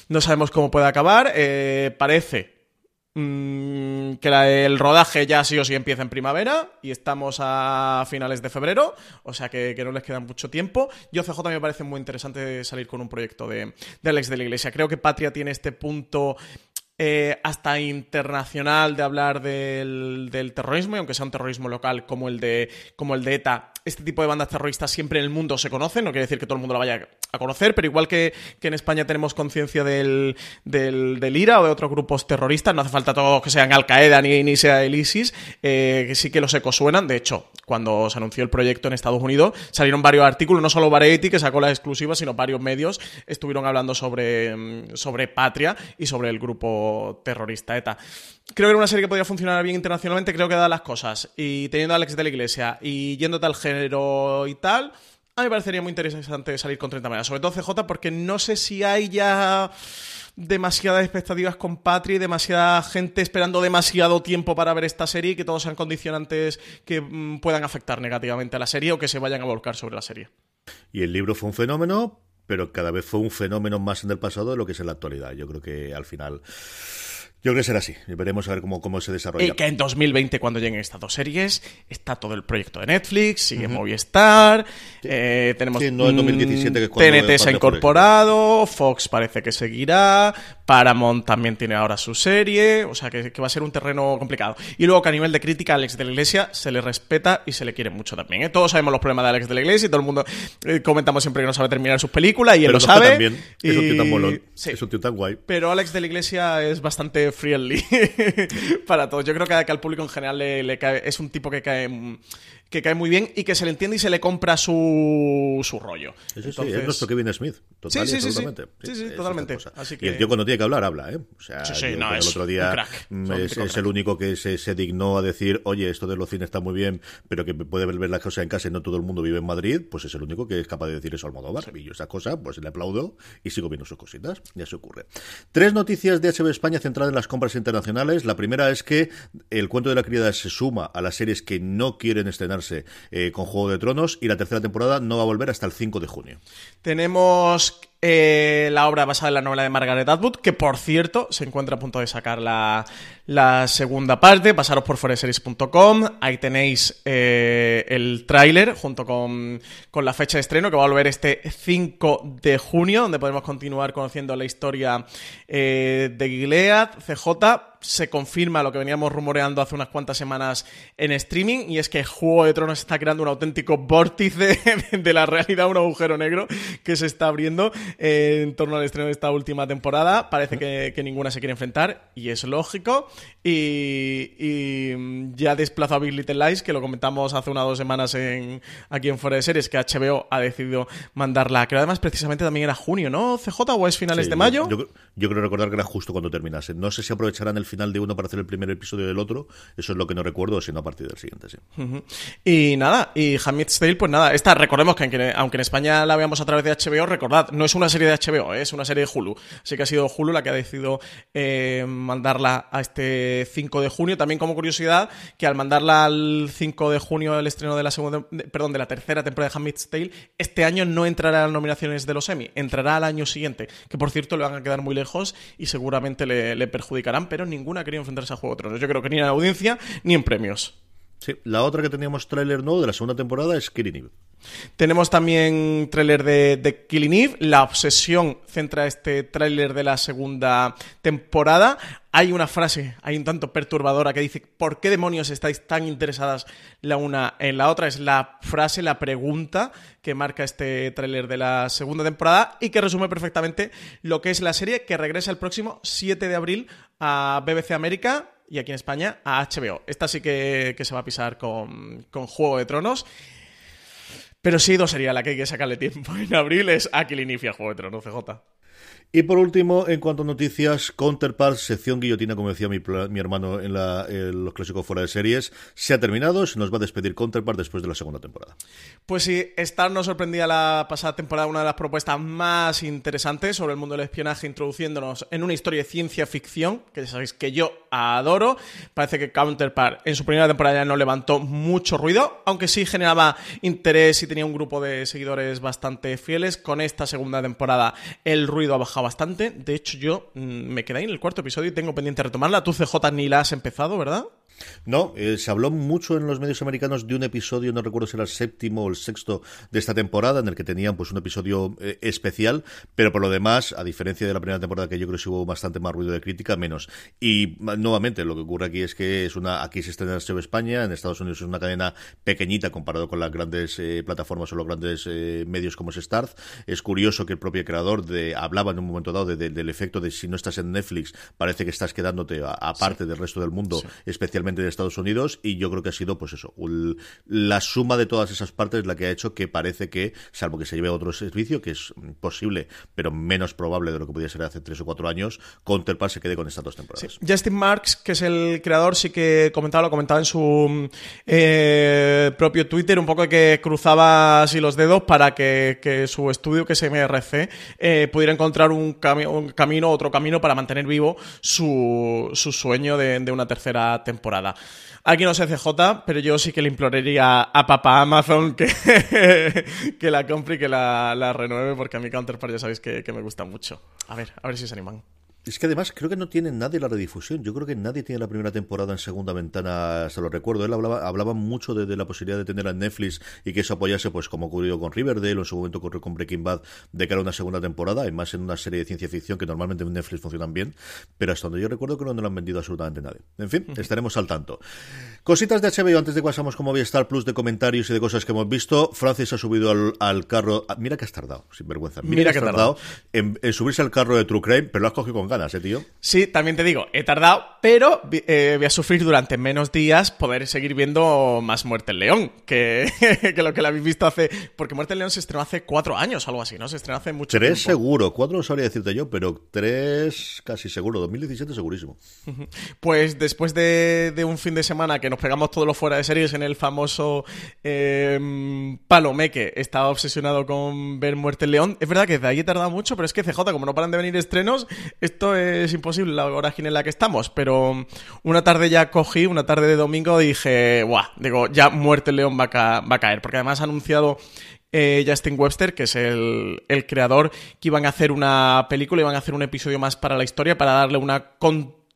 No sabemos cómo puede acabar. Parece que el rodaje ya sí o sí empieza en primavera y estamos a finales de febrero, o sea que, que no les queda mucho tiempo. Yo CJ me parece muy interesante salir con un proyecto de, de Alex de la Iglesia. Creo que Patria tiene este punto eh, hasta internacional de hablar del, del, terrorismo, y aunque sea un terrorismo local como el de, como el de ETA, este tipo de bandas terroristas siempre en el mundo se conocen, no quiere decir que todo el mundo la vaya a conocer, pero igual que, que en España tenemos conciencia del, del, del, IRA o de otros grupos terroristas, no hace falta todos que sean Al-Qaeda ni, ni sea el ISIS, eh, que sí que los ecos suenan. De hecho, cuando se anunció el proyecto en Estados Unidos, salieron varios artículos, no solo Variety, que sacó la exclusiva, sino varios medios estuvieron hablando sobre, sobre Patria y sobre el grupo terrorista ETA. Creo que era una serie que podría funcionar bien internacionalmente, creo que da las cosas. Y teniendo a Alex de la Iglesia y yéndote al género y tal, a mí me parecería muy interesante salir con 30 maneras. Sobre todo CJ, porque no sé si hay ya demasiadas expectativas con Patria y demasiada gente esperando demasiado tiempo para ver esta serie y que todos sean condicionantes que mmm, puedan afectar negativamente a la serie o que se vayan a volcar sobre la serie. Y el libro fue un fenómeno, pero cada vez fue un fenómeno más en el pasado de lo que es en la actualidad. Yo creo que al final yo creo que será así. Veremos a ver cómo, cómo se desarrolla. Y que en 2020, cuando lleguen estas dos series, está todo el proyecto de Netflix, sigue uh -huh. Movistar, sí. eh, tenemos sí, no, en 2017, que es cuando TNT se ha incorporado, Fox parece que seguirá, Paramount también tiene ahora su serie, o sea que, que, va a ser un terreno complicado. Y luego que a nivel de crítica, a Alex de la Iglesia se le respeta y se le quiere mucho también. ¿eh? Todos sabemos los problemas de Alex de la Iglesia y todo el mundo eh, comentamos siempre que no sabe terminar sus películas y él Pero lo sabe. También. Y... Es un tío tan molón, sí. es un tío tan guay. Pero Alex de la Iglesia es bastante friendly para todos. Yo creo que, al público en general le cae, es un tipo que cae que cae muy bien y que se le entiende y se le compra su, su rollo. Entonces... sí, es nuestro Kevin Smith. Total sí, sí, absolutamente. Sí, sí, totalmente. Así que... Y el tío cuando tiene que hablar, habla, ¿eh? O sea, no, el otro día es, es, el único que se, se, dignó a decir, oye, esto de los cines está muy bien, pero que puede ver las cosas en casa y no todo el mundo vive en Madrid, pues es el único que es capaz de decir eso al Almodóvar. Y yo esa cosa, pues le aplaudo y sigo viendo sus cositas. Ya se ocurre. Tres noticias de HBO España centradas en las compras internacionales. La primera es que el cuento de la criada se suma a las series que no quieren eh, con Juego de Tronos y la tercera temporada no va a volver hasta el 5 de junio. Tenemos eh, la obra basada en la novela de Margaret Atwood, que por cierto se encuentra a punto de sacar la, segunda parte. Pasaros por foreseries.com, ahí tenéis eh, el tráiler junto con, con, la fecha de estreno que va a volver este 5 de junio, donde podemos continuar conociendo la historia eh, de Gilead, CJ. Se confirma lo que veníamos rumoreando hace unas cuantas semanas en streaming, y es que Juego de Tronos está creando un auténtico vórtice de la realidad, un agujero negro que se está abriendo eh, en torno al estreno de esta última temporada. Parece que, que ninguna se quiere enfrentar, y es lógico. Y, y, ya desplazó a Big Little Lies, que lo comentamos hace unas dos semanas en, aquí en Fuera de Series, que HBO ha decidido mandarla. Creo además precisamente también era junio, ¿no? CJ o es finales sí, de mayo. Yo, yo, creo recordar que era justo cuando terminase. No sé si aprovecharán el final de uno para hacer el primer episodio del otro. Eso es lo que no recuerdo, sino a partir del siguiente, sí. Uh -huh. Y nada, y Hamid's Tale, pues nada, esta recordemos que aunque, aunque en España la veamos a través de HBO, recordad, no es una serie de HBO, ¿eh? es una serie de Hulu. Así que ha sido Hulu la que ha decidido eh, mandarla a este 5 de junio. También como curiosidad, que al mandarla al 5 de junio el estreno de la segunda, perdón, de la tercera temporada de Handmaid's Tale, este año no entrará a las nominaciones de los Emmy, entrará al año siguiente, que por cierto le van a quedar muy lejos y seguramente le, perjudicarán, pero ninguna querido enfrentarse a Juego de Tronos. Yo creo que ni en audiencia ni en premios. Sí, la otra que teníamos tráiler nuevo de la segunda temporada es Eve. Tenemos también tráiler de, de, Killing Eve. La obsesión centra este tráiler de la segunda temporada. Hay una frase, hay un tanto perturbadora que dice ¿Por qué demonios estáis tan interesadas la una en la otra? Es la frase, la pregunta que marca este tráiler de la segunda temporada y que resume perfectamente lo que es la serie que regresa el próximo 7 de abril a BBC América y aquí en España a HBO. Esta sí que, que se va a pisar con, con Juego de Tronos. Pero sí, dos sería la que hay que sacarle tiempo en abril, es a inicia Juego de Tronos, CJ. Y por último, en cuanto a noticias, Counterpart, sección guillotina, como decía mi, mi hermano en, la, los clásicos fuera de series, se ha terminado, se nos va a despedir Counterpart después de la segunda temporada. Pues sí, Star nos sorprendía la pasada temporada una de las propuestas más interesantes sobre el mundo del espionaje, introduciéndonos en una historia de ciencia ficción, que ya sabéis que yo adoro. Parece que Counterpart en su primera temporada ya no levantó mucho ruido, aunque sí generaba interés y tenía un grupo de seguidores bastante fieles. Con esta segunda temporada el ruido ha bajado bastante. De hecho, yo mm, me quedé en el cuarto episodio y tengo pendiente retomarla. Tú, CJ, ni la has empezado, ¿verdad? No, eh, se habló mucho en los medios americanos de un episodio, no recuerdo si era el séptimo o el sexto de esta temporada, en el que tenían pues un episodio eh, especial, pero por lo demás, a diferencia de la primera temporada que yo creo que hubo bastante más ruido de crítica, menos. Y nuevamente, lo que ocurre aquí es que es una, aquí se estrena en HBO España, en Estados Unidos es una cadena pequeñita comparado con las grandes eh, plataformas o los grandes eh, medios como es Starz. Es curioso que el propio creador de, hablaba en un momento dado de, de, del efecto de si no estás en Netflix, parece que estás quedándote aparte sí. del resto del mundo, sí. especialmente de Estados Unidos, y yo creo que ha sido, pues eso, la suma de todas esas partes la que ha hecho que parece que, salvo que se lleve a otro servicio, que es posible, pero menos probable de lo que podía ser hace tres o cuatro años, Counterpart se quede con estas dos temporadas. Justin Marks, que es el creador, sí que comentaba, lo comentaba en su eh, propio Twitter, un poco que cruzaba así los dedos para que, que su estudio, que es MRC, eh, pudiera encontrar un, cami un, camino, otro camino para mantener vivo su, su sueño de una tercera temporada. Aquí no sé CJ, pero yo sí que le imploraría a papá Amazon que, que la compre y que la, la, renueve, porque a mi Counterpart ya sabéis que, que me gusta mucho. A ver, a ver si se animan. Es que además creo que no tiene nadie la redifusión. Yo creo que nadie tiene la primera temporada en segunda ventana, se lo recuerdo. Él hablaba, hablaba mucho de, de, la posibilidad de tenerla en Netflix y que eso apoyase, pues como ocurrió con Riverdale o en su momento ocurrió con Breaking Bad, de cara a una segunda temporada, y más en una serie de ciencia ficción que normalmente en Netflix funcionan bien. Pero hasta donde yo recuerdo que no lo han vendido absolutamente nadie. En fin, estaremos al tanto. Cositas de HBO antes de que pasamos como Star Plus de comentarios y de cosas que hemos visto. Francis ha subido al, al carro. Mira que has tardado, sin vergüenza. Mira, Mira que has tardado, en, en, subirse al carro de True Crime, pero lo has cogido con ganas, ¿eh, tío? Sí, también te digo, he tardado, pero eh, voy a sufrir durante menos días poder seguir viendo más Muerte en León que, que, lo que la habéis visto hace. Porque Muerte en León se estrenó hace cuatro años, algo así, ¿no? Se estrenó hace mucho tres tiempo. seguro, cuatro no sabría decirte yo, pero tres casi seguro, 2017 segurísimo. Pues después de, de un fin de semana que nos pegamos todos los fuera de series en el famoso eh, Palomeque, estaba obsesionado con ver Muerte en León. Es verdad que de ahí he tardado mucho, pero es que CJ, como no paran de venir estrenos, esto es imposible la vorágine en la que estamos, pero una tarde ya cogí, una tarde de domingo, dije, guau, digo, ya muerte el león va a, caer, porque además ha anunciado eh, Justin Webster, que es el, el, creador, que iban a hacer una película, iban a hacer un episodio más para la historia, para darle una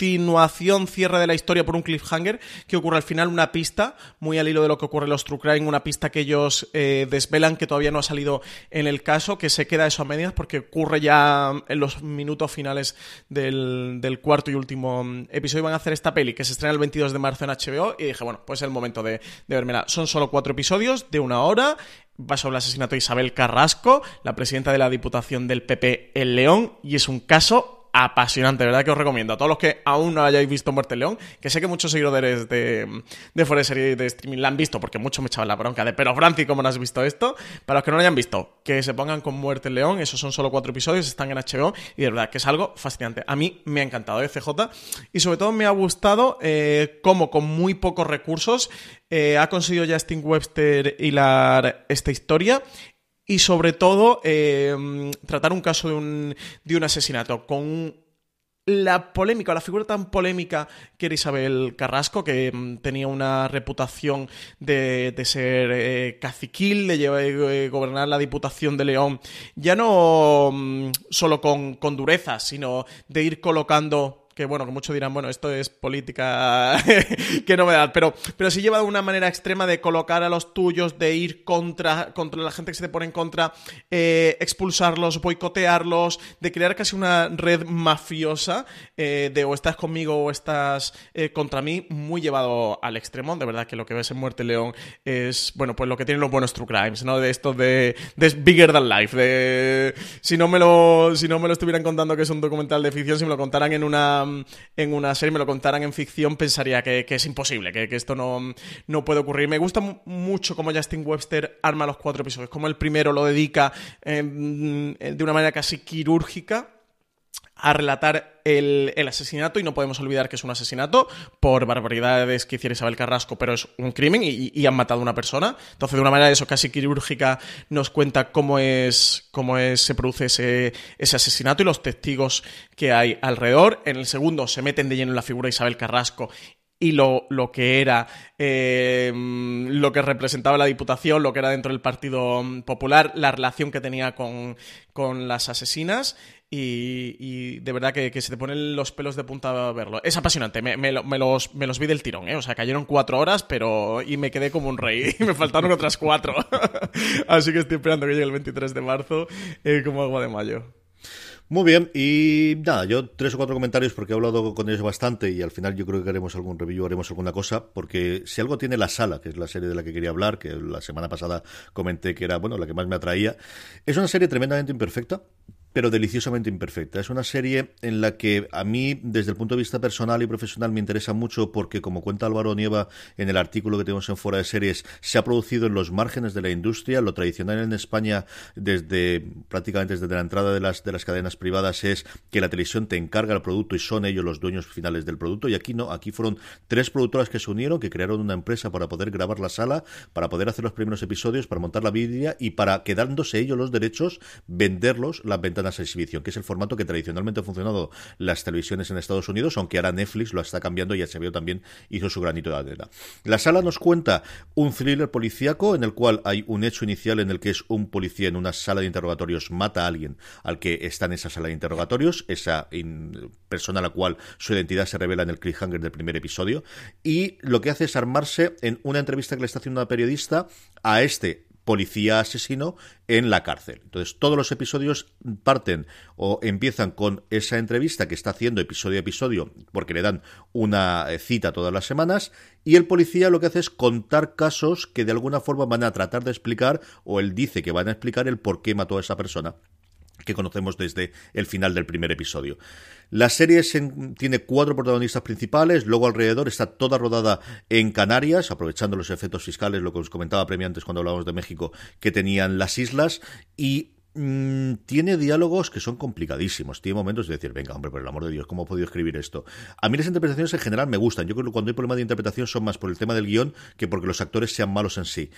continuación, cierre de la historia por un cliffhanger, que ocurre al final una pista, muy al hilo de lo que ocurre en los True Crime, una pista que ellos eh, desvelan, que todavía no ha salido en el caso, que se queda eso a medias, porque ocurre ya en los minutos finales del, cuarto y último episodio. Van a hacer esta peli, que se estrena el 22 de marzo en HBO, y dije, bueno, pues es el momento de, de vermela. Son solo cuatro episodios de una hora, va sobre el asesinato de Isabel Carrasco, la presidenta de la Diputación del PP en León, y es un caso apasionante, ¿verdad? Que os recomiendo a todos los que aún no hayáis visto Muerte León, que sé que muchos seguidores de, de Fuera Serie de streaming la han visto, porque muchos me echaban la bronca de, pero Franci, ¿cómo no has visto esto? Para los que no lo hayan visto, que se pongan con Muerte León, esos son solo cuatro episodios, están en HBO, y de verdad que es algo fascinante. A mí me ha encantado FJ, y sobre todo me ha gustado eh, cómo con muy pocos recursos eh, ha conseguido Justin Webster hilar esta historia y sobre todo eh, tratar un caso de un, de un asesinato con la polémica, la figura tan polémica que era Isabel Carrasco, que mm, tenía una reputación de, de ser eh, caciquil, de llevar, eh, gobernar la Diputación de León, ya no mm, solo con, con dureza, sino de ir colocando que bueno, que muchos dirán, bueno, esto es política, qué novedad, pero, pero sí lleva de una manera extrema de colocar a los tuyos, de ir contra, contra la gente que se te pone en contra, eh, expulsarlos, boicotearlos, de crear casi una red mafiosa eh, de o estás conmigo o estás eh, contra mí, muy llevado al extremo. De verdad que lo que ves en Muerte León es, bueno, pues lo que tienen los buenos True Crimes, ¿no? De esto de, de Bigger Than Life, de si no me lo, si no me lo estuvieran contando que es un documental de ficción, si me lo contaran en una, en una serie, me lo contaran en ficción, pensaría que, es imposible, que, esto no, no puede ocurrir. Me gusta mucho cómo Justin Webster arma los cuatro episodios, como el primero lo dedica em, de una manera casi quirúrgica a relatar el, asesinato y no podemos olvidar que es un asesinato por barbaridades que hiciera Isabel Carrasco, pero es un crimen y, han matado a una persona. Entonces, de una manera eso casi quirúrgica nos cuenta cómo es, cómo es, se produce ese, ese asesinato y los testigos que hay alrededor. En el segundo se meten de lleno en la figura de Isabel Carrasco y lo, lo que era, eh, lo que representaba la Diputación, lo que era dentro del Partido Popular, la relación que tenía con, con las asesinas y, de verdad que, se te ponen los pelos de punta a verlo. Es apasionante, me, me, los, me los vi del tirón, ¿eh? O sea, cayeron cuatro horas, pero... Y me quedé como un rey, y me faltaron otras cuatro. Así que estoy esperando que llegue el 23 de marzo eh, como agua de mayo. Muy bien, y nada, yo tres o cuatro comentarios porque he hablado con ellos bastante y al final yo creo que haremos algún review, haremos alguna cosa, porque si algo tiene La Sala, que es la serie de la que quería hablar, que la semana pasada comenté que era, bueno, la que más me atraía, es una serie tremendamente imperfecta, pero deliciosamente imperfecta. Es una serie en la que a mí, desde el punto de vista personal y profesional, me interesa mucho porque, como cuenta Álvaro Nieva en el artículo que tenemos en Fuera de Series, se ha producido en los márgenes de la industria. Lo tradicional en España, desde prácticamente desde la entrada de las, de las cadenas privadas, es que la televisión te encarga el producto y son ellos los dueños finales del producto. Y aquí no, aquí fueron tres productoras que se unieron, que crearon una empresa para poder grabar la sala, para poder hacer los primeros episodios, para montar la vidria y para, quedándose ellos los derechos, venderlos las ventas de exhibición, que es el formato que tradicionalmente ha funcionado las televisiones en Estados Unidos, aunque ahora Netflix lo está cambiando y HBO también hizo su granito de arena. La sala nos cuenta un thriller policíaco en el cual hay un hecho inicial en el que es un policía en una sala de interrogatorios mata a alguien al que está en esa sala de interrogatorios, esa persona a la cual su identidad se revela en el cliffhanger del primer episodio, y lo que hace es armarse en una entrevista que le está haciendo una periodista a este policía asesino en la cárcel. Entonces, todos los episodios parten o empiezan con esa entrevista que está haciendo episodio a episodio, porque le dan una eh, cita todas las semanas, y el policía lo que hace es contar casos que de alguna forma van a tratar de explicar, o él dice que van a explicar el por qué mató a esa persona que conocemos desde el final del primer episodio. La serie tiene cuatro protagonistas principales, luego alrededor está toda rodada en Canarias, aprovechando los efectos fiscales, lo que os comentaba previamente cuando hablábamos de México, que tenían las islas, y mm, tiene diálogos que son complicadísimos. Tiene momentos de decir, venga, hombre, por el amor de Dios, ¿cómo he podido escribir esto? A mí las interpretaciones en general me gustan. Yo creo que cuando hay problemas de interpretación son más por el tema del guion que porque los actores sean malos en sí.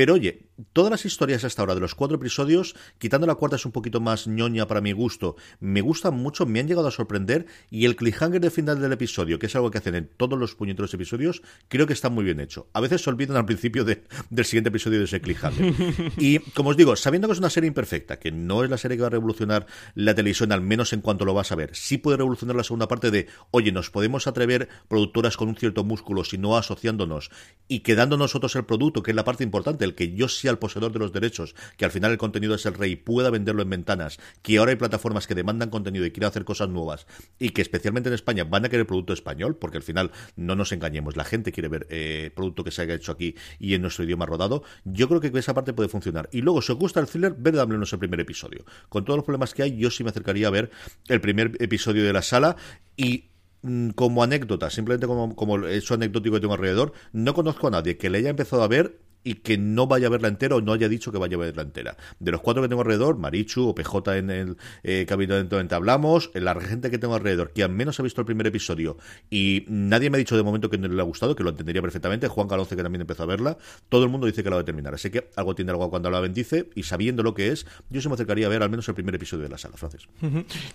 Pero oye, todas las historias hasta ahora de los cuatro episodios, quitando la cuarta es un poquito más ñoña para mi gusto, me gustan mucho, me han llegado a sorprender y el cliffhanger de final del episodio, que es algo que hacen en todos los puñeteros episodios, creo que está muy bien hecho. A veces se olvidan al principio del siguiente episodio de ese cliffhanger. y como os digo, sabiendo que es una serie imperfecta, que no es la serie que va a revolucionar la televisión, al menos en cuanto lo vas a ver, sí puede revolucionar la segunda parte de, oye, nos podemos atrever productoras con un cierto músculo, si no asociándonos y quedando nosotros el producto, que es la parte importante que yo sea el poseedor de los derechos, que al final el contenido es el rey, pueda venderlo en ventanas, que ahora hay plataformas que demandan contenido y quieren hacer cosas nuevas y que especialmente en España van a querer producto español, porque al final no nos engañemos, la gente quiere ver eh, producto que se haya hecho aquí y en nuestro idioma rodado, yo creo que esa parte puede funcionar. Y luego, si os gusta el thriller, ved el primer episodio. Con todos los problemas que hay, yo sí me acercaría a ver el primer episodio de la sala y mm, como anécdota, simplemente como, como eso anecdótico que tengo alrededor, no conozco a nadie que le haya empezado a ver y que no vaya a verla entera o no haya dicho que vaya a verla entera. De los cuatro que tengo alrededor, Marichu o PJ en el eh, donde hablamos, la gente que tengo alrededor, que al menos ha visto el primer episodio y nadie me ha dicho de momento que no le ha gustado, que lo entendería perfectamente, Juan Galonce que también empezó a verla, todo el mundo dice que la va a terminar. Así que algo tiene algo cuando la bendice y sabiendo lo que es, yo se me acercaría a ver al menos el primer episodio de la sala, Francis.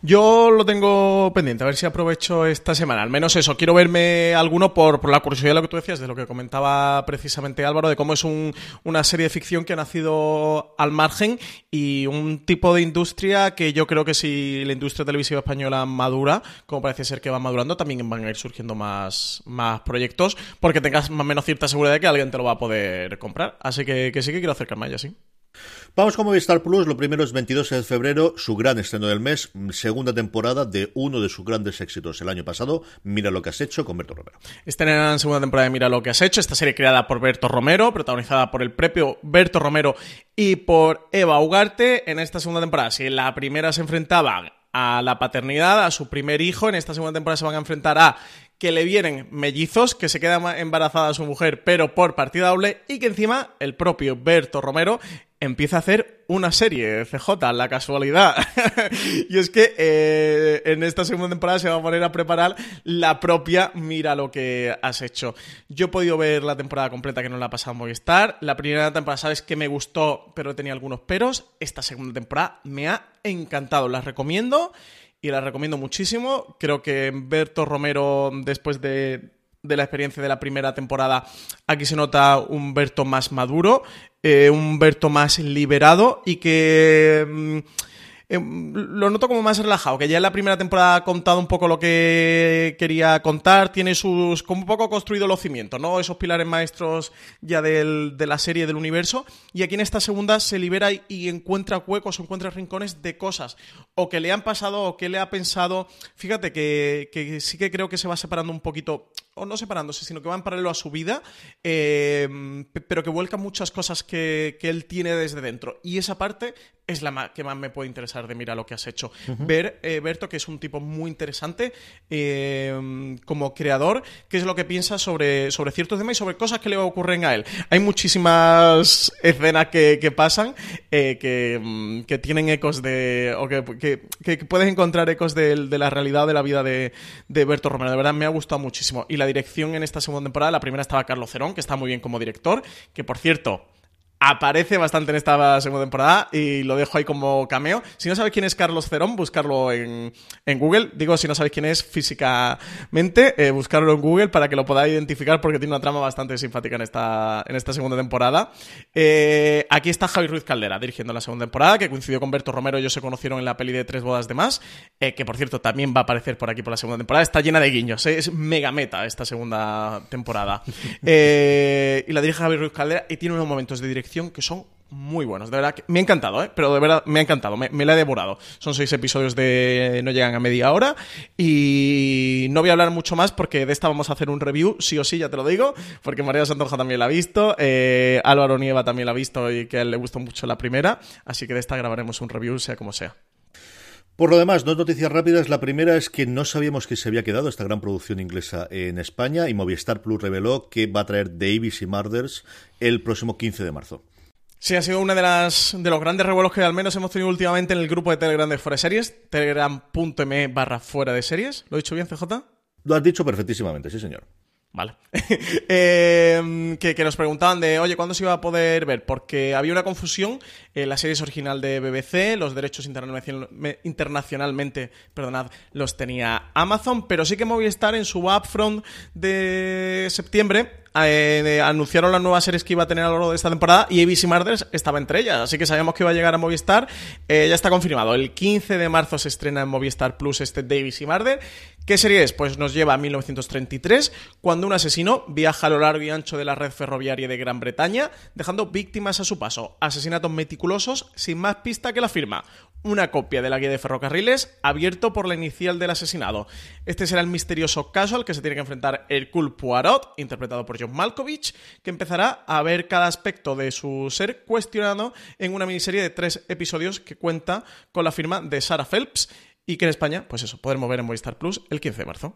Yo lo tengo pendiente, a ver si aprovecho esta semana. Al menos eso, quiero verme alguno por, por la curiosidad de lo que tú decías, de lo que comentaba precisamente Álvaro, de cómo es un un- una serie de ficción que ha nacido al margen y un tipo de industria que yo creo que si la industria televisiva española madura, como parece ser que va madurando, también van a ir surgiendo más, más proyectos porque tengas más o menos cierta seguridad de que alguien te lo va a poder comprar. Así que, sí que quiero acercarme a. Vamos con Movistar Plus. Lo primero es 22 de febrero, su gran estreno del mes, segunda temporada de uno de sus grandes éxitos el año pasado. Mira lo que has hecho con Berto Romero. Estrenan en segunda temporada de Mira lo que has hecho. Esta serie creada por Berto Romero, protagonizada por el propio Berto Romero y por Eva Ugarte. En esta segunda temporada, si en la primera se enfrentaban a la paternidad, a su primer hijo, en esta segunda temporada se van a enfrentar a que le vienen mellizos, que se queda embarazada su mujer, pero por partida doble, y que encima el propio Berto Romero empieza a hacer una serie, CJ, la casualidad. y es que eh, en esta segunda temporada se va a poner a preparar la propia Mira lo que has hecho. Yo he podido ver la temporada completa que no la ha pasado en Movistar. La primera temporada, sabes que me gustó, pero tenía algunos peros. Esta segunda temporada me ha encantado. Las recomiendo y las recomiendo muchísimo. Creo que Berto Romero, después de, de la experiencia de la primera temporada, aquí se nota un Berto más maduro, eh, un Berto más liberado y que... mm, eh, lo noto como más relajado, que ya en la primera temporada ha contado un poco lo que quería contar, tiene sus, como un poco construido los cimientos, ¿no? Esos pilares maestros ya del- de la serie, del universo, y aquí en esta segunda se libera y, y encuentra huecos, encuentra rincones de cosas, o que le han pasado, o que le ha pensado, fíjate que, que sí que creo que se va separando un poquito, o no separándose, sino que va en paralelo a su vida, eh, pe- pero que vuelca muchas cosas que, que él tiene desde dentro, y esa parte es la que más me puede interesar de mira lo que has hecho. Ver, eh, Berto, que es un tipo muy interesante eh, como creador, qué es lo que piensa sobre, sobre ciertos temas y sobre cosas que le ocurren a él. Hay muchísimas escenas que, que pasan eh, que, mm, que tienen ecos de. o que, que- que- que puedes encontrar ecos de, de la realidad de la vida de, de Berto Romero. De verdad, me ha gustado muchísimo. Y la dirección en esta segunda temporada, la primera estaba Carlos Cerón, que está muy bien como director, que por cierto. Aparece bastante en esta segunda temporada y lo dejo ahí como cameo. Si no sabéis quién es Carlos Cerón, buscarlo en, en Google. Digo, si no sabéis quién es físicamente, eh, buscarlo en Google para que lo podáis identificar porque tiene una trama bastante simpática en esta, en esta segunda temporada. Eh, aquí está Javi Ruiz Caldera dirigiendo la segunda temporada, que coincidió con Berto Romero. Ellos se conocieron en la peli de Tres Bodas de Más, eh, que por cierto también va a aparecer por aquí por la segunda temporada. Está llena de guiños, es mega meta esta segunda temporada. Y la dirige Javi Ruiz Caldera y tiene unos momentos de dirección que son muy buenos. De verdad, que me ha encantado, ¿eh? Pero de verdad, me ha encantado. Me, la he devorado. Son seis episodios de... no llegan a media hora. Y no voy a hablar mucho más porque de esta vamos a hacer un review, sí o sí, ya te lo digo. Porque María Santoja también la ha visto. eh, Álvaro Nieva también la ha visto y que a él le gustó mucho la primera. Así que de esta grabaremos un review, sea como sea. Por lo demás, dos noticias rápidas. La primera es que no sabíamos que se había quedado esta gran producción inglesa en España y Movistar Plus reveló que va a traer Davis y Murders el próximo 15 de marzo. Sí, ha sido uno de, las, de los grandes revuelos que al menos hemos tenido últimamente en el grupo de Telegram de Fuera de Series, telegram.me barra fuera de series. ¿Lo he dicho bien, CJ? Lo has dicho perfectísimamente, sí, señor. Vale. Eh, que, que nos preguntaban de, oye, ¿cuándo se iba a poder ver? Porque había una confusión. eh, la serie es original de BBC, los derechos internacional- me- internacionalmente, perdonad, los tenía Amazon, pero sí que Movistar en su upfront de septiembre eh, anunciaron las nuevas series que iba a tener a lo largo de esta temporada y ABC Murders estaba entre ellas, así que sabíamos que iba a llegar a Movistar. Eh, ya está confirmado. El 15 de marzo se estrena en Movistar Plus este Davis y Murder. ¿Qué serie es? Pues nos lleva a 1933, cuando un asesino viaja a lo largo y ancho de la red ferroviaria de Gran Bretaña, dejando víctimas a su paso. Asesinatos meticulosos sin más pista que la firma. Una copia de la guía de ferrocarriles abierto por la inicial del asesinado. Este será el misterioso caso al que se tiene que enfrentar Hercule Poirot, interpretado por John Malkovich, que empezará a ver cada aspecto de su ser cuestionado en una miniserie de tres episodios que cuenta con la firma de Sarah Phelps y que en España, pues eso, podremos ver en Movistar Plus el 15 de marzo.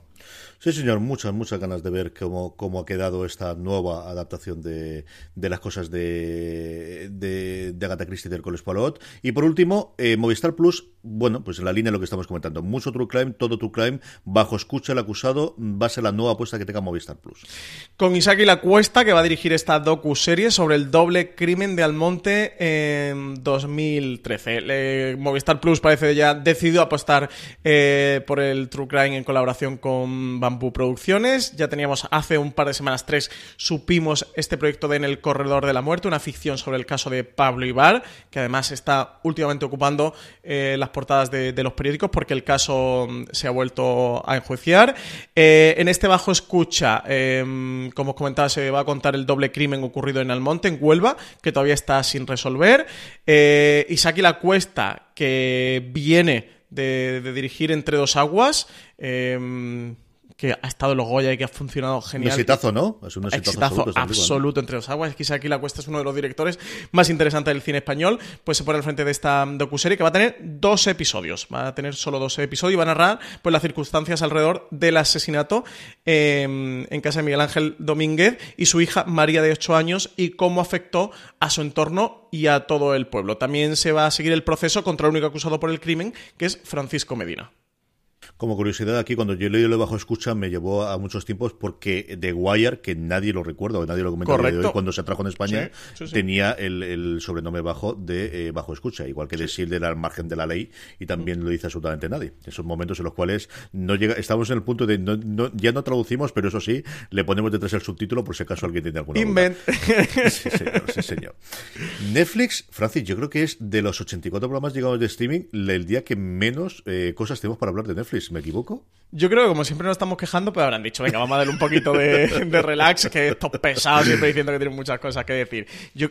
Sí, señor, muchas, muchas ganas de ver cómo, cómo ha quedado esta nueva adaptación de, de las cosas de, de, de Agatha Christie del Coles Poirot. Y por último, eh, Movistar Plus, bueno, pues en la línea de lo que estamos comentando, mucho True Crime, todo True Crime, bajo escucha el acusado, va a ser la nueva apuesta que tenga Movistar Plus. Con Isaac y la Cuesta, que va a dirigir esta docu-serie sobre el doble crimen de Almonte en 2013. Le- Movistar Plus parece ya decidido apostar eh, por el True Crime en colaboración con Bamboo Producciones. Ya teníamos hace un par de semanas, tres, supimos este proyecto de En el Corredor de la Muerte, una ficción sobre el caso de Pablo Ibar, que además está últimamente ocupando eh, las portadas de, los periódicos porque el caso mm, se ha vuelto a enjuiciar. Eh, en este bajo escucha, eh, como os comentaba, se va a contar el doble crimen ocurrido en Almonte, en Huelva, que todavía está sin resolver. Eh, Isaki La Cuesta, que viene de, de, dirigir Entre Dos Aguas. Eh, que ha estado en los Goya y que ha funcionado genial. Un exitazo, ¿no? Es un exitazo, exitazo absoluto, absoluto entre los aguas. Quizá aquí la cuesta es uno de los directores más interesantes del cine español. Pues se pone al frente de esta docuserie que va a tener dos episodios. Va a tener solo dos episodios y va a narrar pues, las circunstancias alrededor del asesinato eh, en casa de Miguel Ángel Domínguez y su hija María de 8 años y cómo afectó a su entorno y a todo el pueblo. También se va a seguir el proceso contra el único acusado por el crimen, que es Francisco Medina. Como curiosidad, aquí cuando yo leí lo bajo escucha me llevó a muchos tiempos porque The Wire, que nadie lo recuerda o nadie lo comenta de hoy, cuando se trajo en España, sí, sí, sí. tenía el, el, sobrenombre bajo de eh, bajo escucha, igual que The Shield era al margen de la ley y también mm. lo dice absolutamente nadie. Esos momentos en los cuales no llega, estamos en el punto de no, no, ya no traducimos, pero eso sí, le ponemos detrás el subtítulo por si acaso alguien tiene alguna Invent. duda. Sí, señor, sí, señor. Netflix, Francis, yo creo que es de los 84 programas llegados de streaming el día que menos eh, cosas tenemos para hablar de Netflix. ¿Me equivoco? Yo creo que como siempre nos estamos quejando, pues habrán dicho, venga, vamos a darle un poquito de, de relax, que estos pesados siempre diciendo que tienen muchas cosas que decir. Yo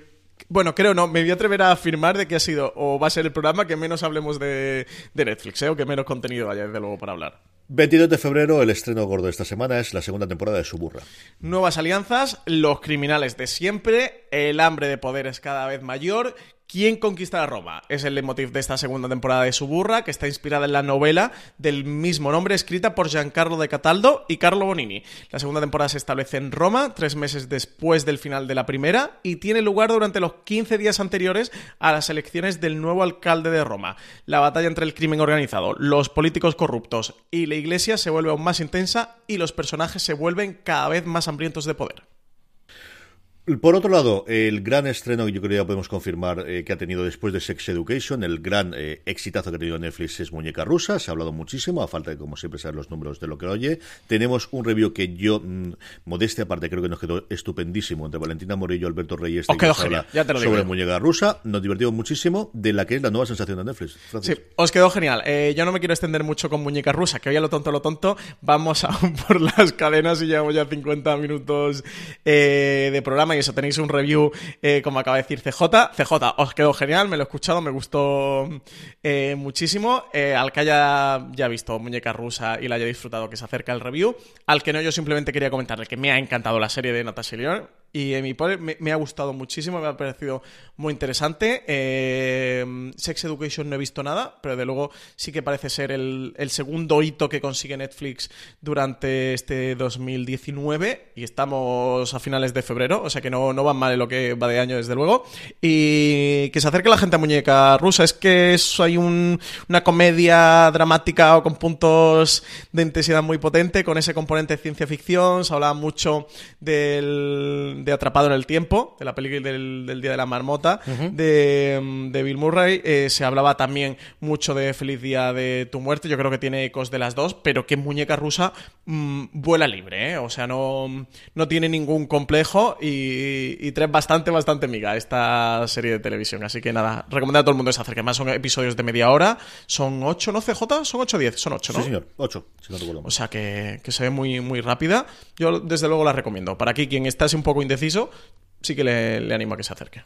bueno, creo no, me voy a atrever a afirmar de que ha sido o va a ser el programa que menos hablemos de, de Netflix, ¿eh? o que menos contenido haya, desde luego, para hablar. 22 de febrero, el estreno gordo de esta semana es la segunda temporada de Suburra. Nuevas alianzas, los criminales de siempre, el hambre de poder es cada vez mayor. ¿Quién conquistará Roma? Es el leitmotiv de esta segunda temporada de Suburra, que está inspirada en la novela del mismo nombre, escrita por Giancarlo de Cataldo y Carlo Bonini. La segunda temporada se establece en Roma, tres meses después del final de la primera, y tiene lugar durante los 15 días anteriores a las elecciones del nuevo alcalde de Roma. La batalla entre el crimen organizado, los políticos corruptos y la iglesia se vuelve aún más intensa y los personajes se vuelven cada vez más hambrientos de poder. Por otro lado, el gran estreno que yo creo que ya podemos confirmar eh, que ha tenido después de Sex Education, el gran eh, exitazo que ha tenido Netflix es Muñeca Rusa, se ha hablado muchísimo, a falta de como siempre saber los números de lo que oye. Tenemos un review que yo, mmm, modestia aparte, creo que nos quedó estupendísimo entre Valentina Morillo y Alberto Reyes. Os quedó genial, ya te lo digo. Sobre Muñeca Rusa, nos divertimos muchísimo de la que es la nueva sensación de Netflix. Francis. Sí, os quedó genial. Eh, yo no me quiero extender mucho con Muñeca Rusa, que hoy a lo tonto, lo tonto, vamos a por las cadenas y llevamos ya 50 minutos de programa y eso, tenéis un review eh, como acaba de decir CJ. CJ, os quedó genial, me lo he escuchado, me gustó eh, muchísimo. Eh, al que haya ya visto Muñeca Rusa y la haya disfrutado que se acerca el review. Al que no, yo simplemente quería comentarle que me ha encantado la serie de Natasha León y mi poder me, ha gustado muchísimo, me ha parecido muy interesante. Eh, Sex Education no he visto nada, pero de luego sí que parece ser el, el, segundo hito que consigue Netflix durante este 2019 y estamos a finales de febrero, o sea que no, no van mal en lo que va de año desde luego. Y que se acerque la gente a Muñeca Rusa, es que es, hay un, una comedia dramática o con puntos de intensidad muy potente, con ese componente de ciencia ficción, se hablaba mucho del de Atrapado en el Tiempo, de la película del, del Día de la Marmota, uh -huh. de, de, Bill Murray. Eh, se hablaba también mucho de Feliz Día de tu Muerte. Yo creo que tiene ecos de las dos, pero que Muñeca Rusa mmm, vuela libre, ¿eh? O sea, no, no tiene ningún complejo y, y trae bastante, bastante miga esta serie de televisión. Así que nada, recomiendo a todo el mundo que se acerque. Más son episodios de media hora. Son 8, ¿no, CJ? Son 8 o 10. Son 8, ¿no? Sí, señor. 8, si no recuerdo O sea, que, que se ve muy, muy rápida. Yo, desde luego, la recomiendo. Para aquí, quien está así un poco indeciso, sí que le, le animo a que se acerque.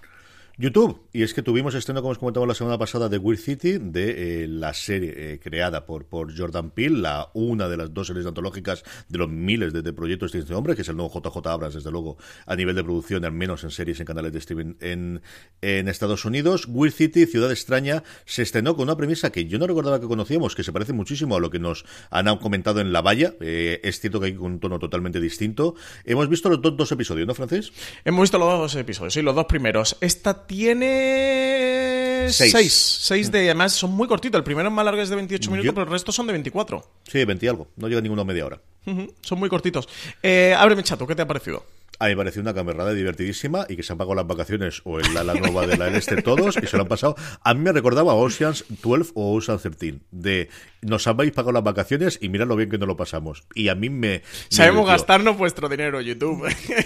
YouTube. Y es que tuvimos estreno, como os comentamos la semana pasada, de Weird City, de eh, la serie eh, creada por, por Jordan Peele, la una de las dos series antológicas de los miles de, proyectos de este hombre, que es el nuevo JJ Abrams, desde luego, a nivel de producción, al menos en series en canales de streaming en, en Estados Unidos. Weird City, Ciudad Extraña, se estrenó con una premisa que yo no recordaba que conocíamos, que se parece muchísimo a lo que nos han comentado en La Valla. Eh, es cierto que hay un tono totalmente distinto. Hemos visto los dos, dos episodios, ¿no, Francés? Hemos visto los dos episodios, sí, los dos primeros. Esta tiene seis. seis. seis de, además son muy cortitos. El primero es más largo, es de 28 minutos, Yo... pero el resto son de 24. Sí, 20 y algo. No llega ninguno a media hora. Uh -huh. Son muy cortitos. Eh, ábreme chato, ¿qué te ha parecido? A mí me pareció una camerada divertidísima y que se han pagado las vacaciones o en la, la nueva de la este todos y se lo han pasado. A mí me recordaba Oceans 12 o Oceans 13 de nos habéis pagado las vacaciones y mirad lo bien que nos lo pasamos. Y a mí me... Sabemos gastarnos vuestro dinero YouTube.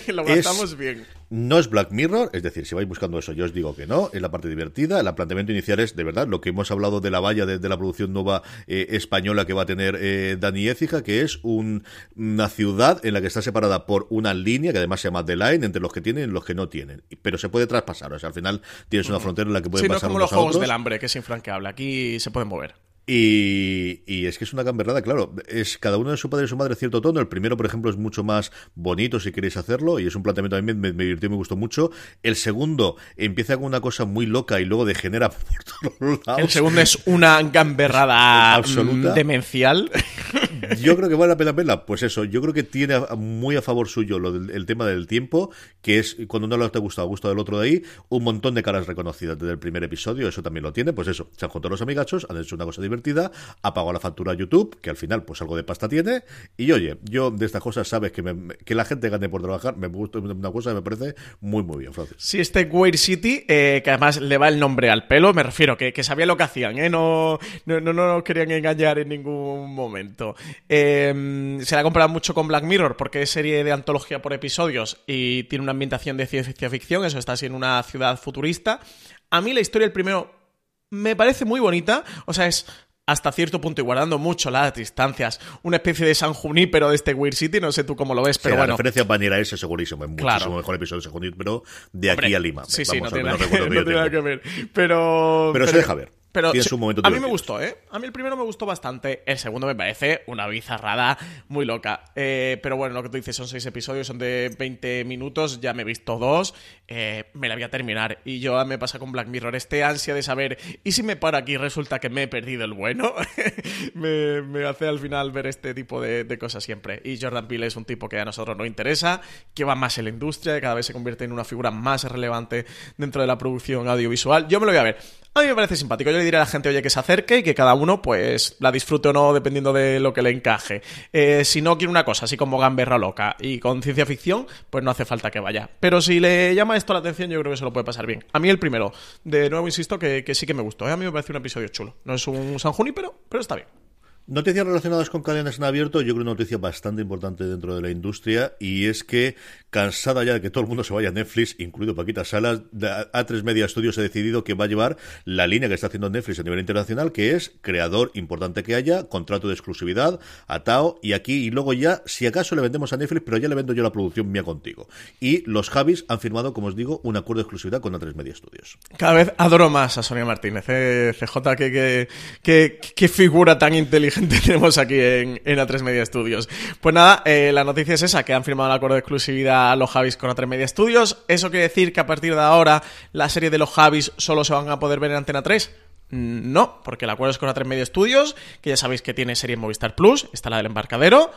lo gastamos bien. No es Black Mirror, es decir, si vais buscando eso, yo os digo que no, es la parte divertida, el planteamiento inicial es de verdad lo que hemos hablado de la valla de, la producción nueva eh, española que va a tener eh, Dani Écija, que es una ciudad en la que está separada por una línea que además llama The Line entre los que tienen y los que no tienen, pero se puede traspasar, o sea, al final tienes una frontera en la que pueden sí, pasar no como los juegos del hambre, que es infranqueable, aquí se pueden mover. Y, es que es una gamberrada, claro. Es cada uno de su padre y su madre cierto tono. El primero, por ejemplo, es mucho más bonito si queréis hacerlo. Y es un planteamiento a mí me, me divirtió y me gustó mucho. El segundo empieza con una cosa muy loca y luego degenera por todos lados. El segundo es una gamberrada absoluta. demencial. Yo creo que vale la pena verla. Pues eso, yo creo que tiene muy a favor suyo lo del, el tema del tiempo, que es cuando uno te ha gustado, gusta del otro de ahí, un montón de caras reconocidas desde el primer episodio. Eso también lo tiene. Pues eso, se han juntado los amigachos, han hecho una cosa divertida ha pagado la factura a YouTube, que al final pues algo de pasta tiene, y oye, yo de estas cosas sabes que, que la gente gane por trabajar, me gusta una cosa que me parece muy muy bien, Francis. Sí, este Weird City, eh, que además le va el nombre al pelo, me refiero, que, que sabía lo que hacían, ¿eh? no, no, no, nos querían engañar en ningún momento. Eh, se la comprado mucho con Black Mirror, porque es serie de antología por episodios y tiene una ambientación de ciencia ficción, eso está así en una ciudad futurista. A mí la historia del primero me parece muy bonita, o sea, es hasta cierto punto y guardando mucho las distancias, una especie de San Junípero de este Weird City, no sé tú cómo lo ves, pero bueno. La referencia a a ese segurísimo, es muchísimo mejor episodio de San Junípero de aquí a Lima. Sí, sí, no tiene, nada que ver. Pero, pero, se deja ver. Pero a mí me gustó, ¿eh? A mí el primero me gustó bastante. El segundo me parece una bizarrada muy loca. Eh, pero bueno, lo que tú dices son seis episodios, son de 20 minutos. Ya me he visto dos. Eh, me la voy a terminar. Y yo me pasa con Black Mirror este ansia de saber. ¿Y si me paro aquí resulta que me he perdido el bueno? me, hace al final ver este tipo de, cosas siempre. Y Jordan Peele es un tipo que a nosotros nos interesa, que va más en la industria, que cada vez se convierte en una figura más relevante dentro de la producción audiovisual. Yo me lo voy a ver. A mí me parece simpático. Yo le diré a la gente, oye, que se acerque y que cada uno, pues, la disfrute o no, dependiendo de lo que le encaje. Eh, si no quiere una cosa así como gamberra loca y con ciencia ficción, pues no hace falta que vaya. Pero si le llama esto la atención, yo creo que se lo puede pasar bien. A mí el primero, de nuevo insisto, que, sí que me gustó. ¿eh? A mí me parece un episodio chulo. No es un San pero, pero está bien. Noticias relacionadas con cadenas en abierto, yo creo una noticia bastante importante dentro de la industria y es que cansada ya de que todo el mundo se vaya a Netflix, incluido Paquita Salas, A3 Media Studios ha decidido que va a llevar la línea que está haciendo Netflix a nivel internacional, que es creador importante que haya, contrato de exclusividad, atao y aquí y luego ya, si acaso le vendemos a Netflix, pero ya le vendo yo la producción mía contigo. Y los Javis han firmado, como os digo, un acuerdo de exclusividad con A3 Media Studios. Cada vez adoro más a Sonia Martínez, eh, CJ, que, que, figura tan inteligente tenemos aquí en, A3 Media Studios. Pues nada, eh, la noticia es esa, que han firmado el acuerdo de exclusividad a los Javis con A3 Media Studios. ¿Eso quiere decir que a partir de ahora la serie de los Javis solo se van a poder ver en Antena 3? Mm, no, porque el acuerdo es con A3 Media Studios, que ya sabéis que tiene serie en Movistar Plus, está la del embarcadero.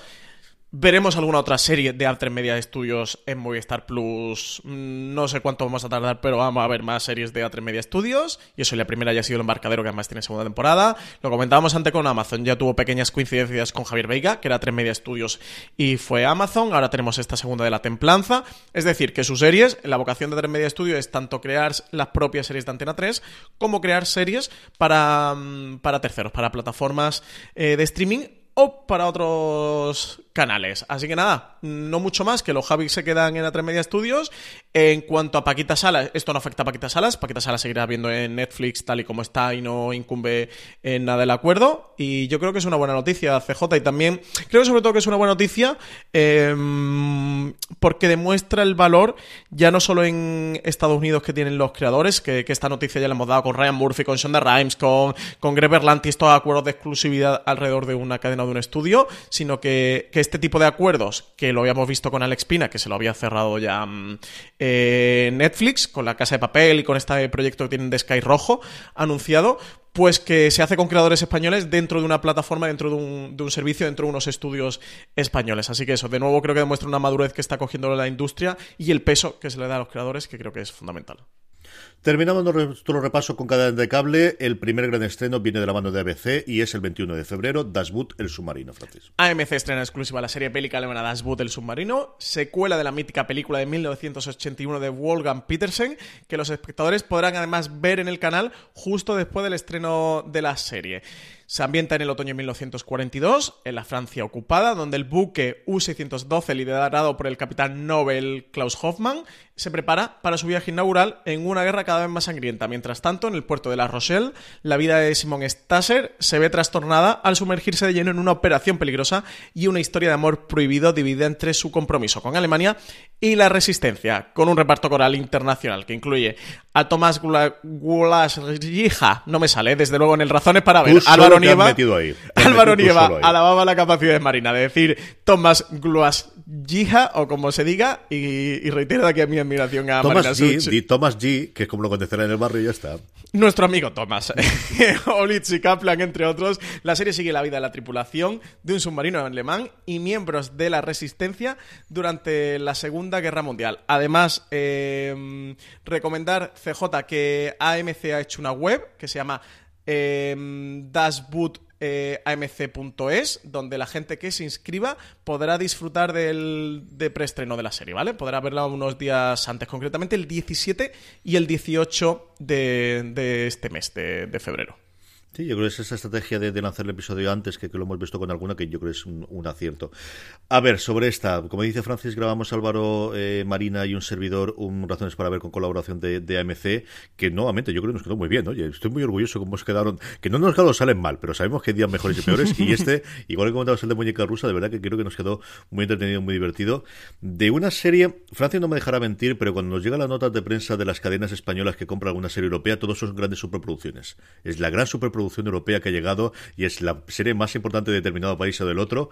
Veremos alguna otra serie de Alter Media Studios en Movistar Plus. Mm, no sé cuánto vamos a tardar, pero vamos a ver más series de Alter Media Studios. Y eso, la primera ya ha sido el embarcadero, que además tiene segunda temporada. Lo comentábamos antes con Amazon. Ya tuvo pequeñas coincidencias con Javier Veiga, que era Alter Media Studios y fue Amazon. Ahora tenemos esta segunda de la Templanza. Es decir, que sus series, la vocación de Alter Media Studios es tanto crear las propias series de Antena 3 como crear series para, mm, para terceros, para plataformas eh, de streaming o para otros canales. Así que nada, no mucho más, que los Javis se quedan en A3 Media Studios. En cuanto a Paquita Salas, esto no afecta a Paquita Salas. Paquita Salas seguirá viendo en Netflix tal y como está y no incumbe en nada el acuerdo. Y yo creo que es una buena noticia, CJ. Y también creo sobre todo que es una buena noticia em, porque demuestra el valor ya no solo en Estados Unidos que tienen los creadores, que, esta noticia ya la hemos dado con Ryan Murphy, con Shonda Rhimes, con, con Greg Berlanti, estos acuerdos de exclusividad alrededor de una cadena de un estudio, sino que, que este tipo de acuerdos, que lo habíamos visto con Alex Pina, que se lo había cerrado ya mm, eh, Netflix, con la Casa de Papel y con este proyecto que tienen de Sky Rojo anunciado, pues que se hace con creadores españoles dentro de una plataforma, dentro de un, de un, servicio, dentro de unos estudios españoles. Así que eso, de nuevo creo que demuestra una madurez que está cogiendo la industria y el peso que se le da a los creadores, que creo que es fundamental. Terminamos nuestro repaso con cadena de cable. El primer gran estreno viene de la mano de ABC y es el 21 de febrero, Das Boot, el submarino, Francis. AMC estrena exclusiva la serie bélica alemana Das Boot, el submarino, secuela de la mítica película de 1981 de Wolfgang Petersen, que los espectadores podrán además ver en el canal justo después del estreno de la serie. Se ambienta en el otoño de 1942, en la Francia ocupada, donde el buque U-612, liderado por el capitán Nobel Klaus Hoffmann, se prepara para su viaje inaugural en una guerra cada vez más sangrienta. Mientras tanto, en el puerto de La Rochelle, la vida de Simon Stasser se ve trastornada al sumergirse de lleno en una operación peligrosa y una historia de amor prohibido dividida entre su compromiso con Alemania y la resistencia, con un reparto coral internacional que incluye a Tomás Gulasjija, no me sale, desde luego en el Razones para ver, Álvaro Nieva, Álvaro Nieva alababa la capacidad de Marina de decir Tomás Gulasjija, o como se diga, y, reitero aquí a mi admiración a Thomas Marina G, Thomas G, que es como lo conocerá en el barrio y ya está. Nuestro amigo Thomas, Olitz y Kaplan, entre otros. La serie sigue la vida de la tripulación de un submarino alemán y miembros de la resistencia durante la Segunda Guerra Mundial. Además, eh, recomendar CJ que AMC ha hecho una web que se llama Dashboot eh, amc.es, donde la gente que se inscriba podrá disfrutar del de preestreno de la serie, ¿vale? Podrá verla unos días antes, concretamente el 17 y el 18 de, de este mes de febrero. Sí, yo creo que es esa estrategia de, lanzar el episodio antes que, que, lo hemos visto con alguna que yo creo que es un, acierto. A ver, sobre esta, como dice Francis, grabamos Álvaro eh, Marina y un servidor, un Razones para ver con colaboración de, de, AMC, que nuevamente yo creo que nos quedó muy bien, Oye, estoy muy orgulloso cómo se quedaron, que no nos quedado salen mal, pero sabemos que hay días mejores y peores, y este, igual que comentabas el de Muñeca Rusa, de verdad que creo que nos quedó muy entretenido, muy divertido. De una serie, Francis no me dejará mentir, pero cuando nos llega la nota de prensa de las cadenas españolas que compran alguna serie europea, todos son grandes superproducciones. Es la gran superproducción producción europea que ha llegado y es la serie más importante de determinado país o del otro.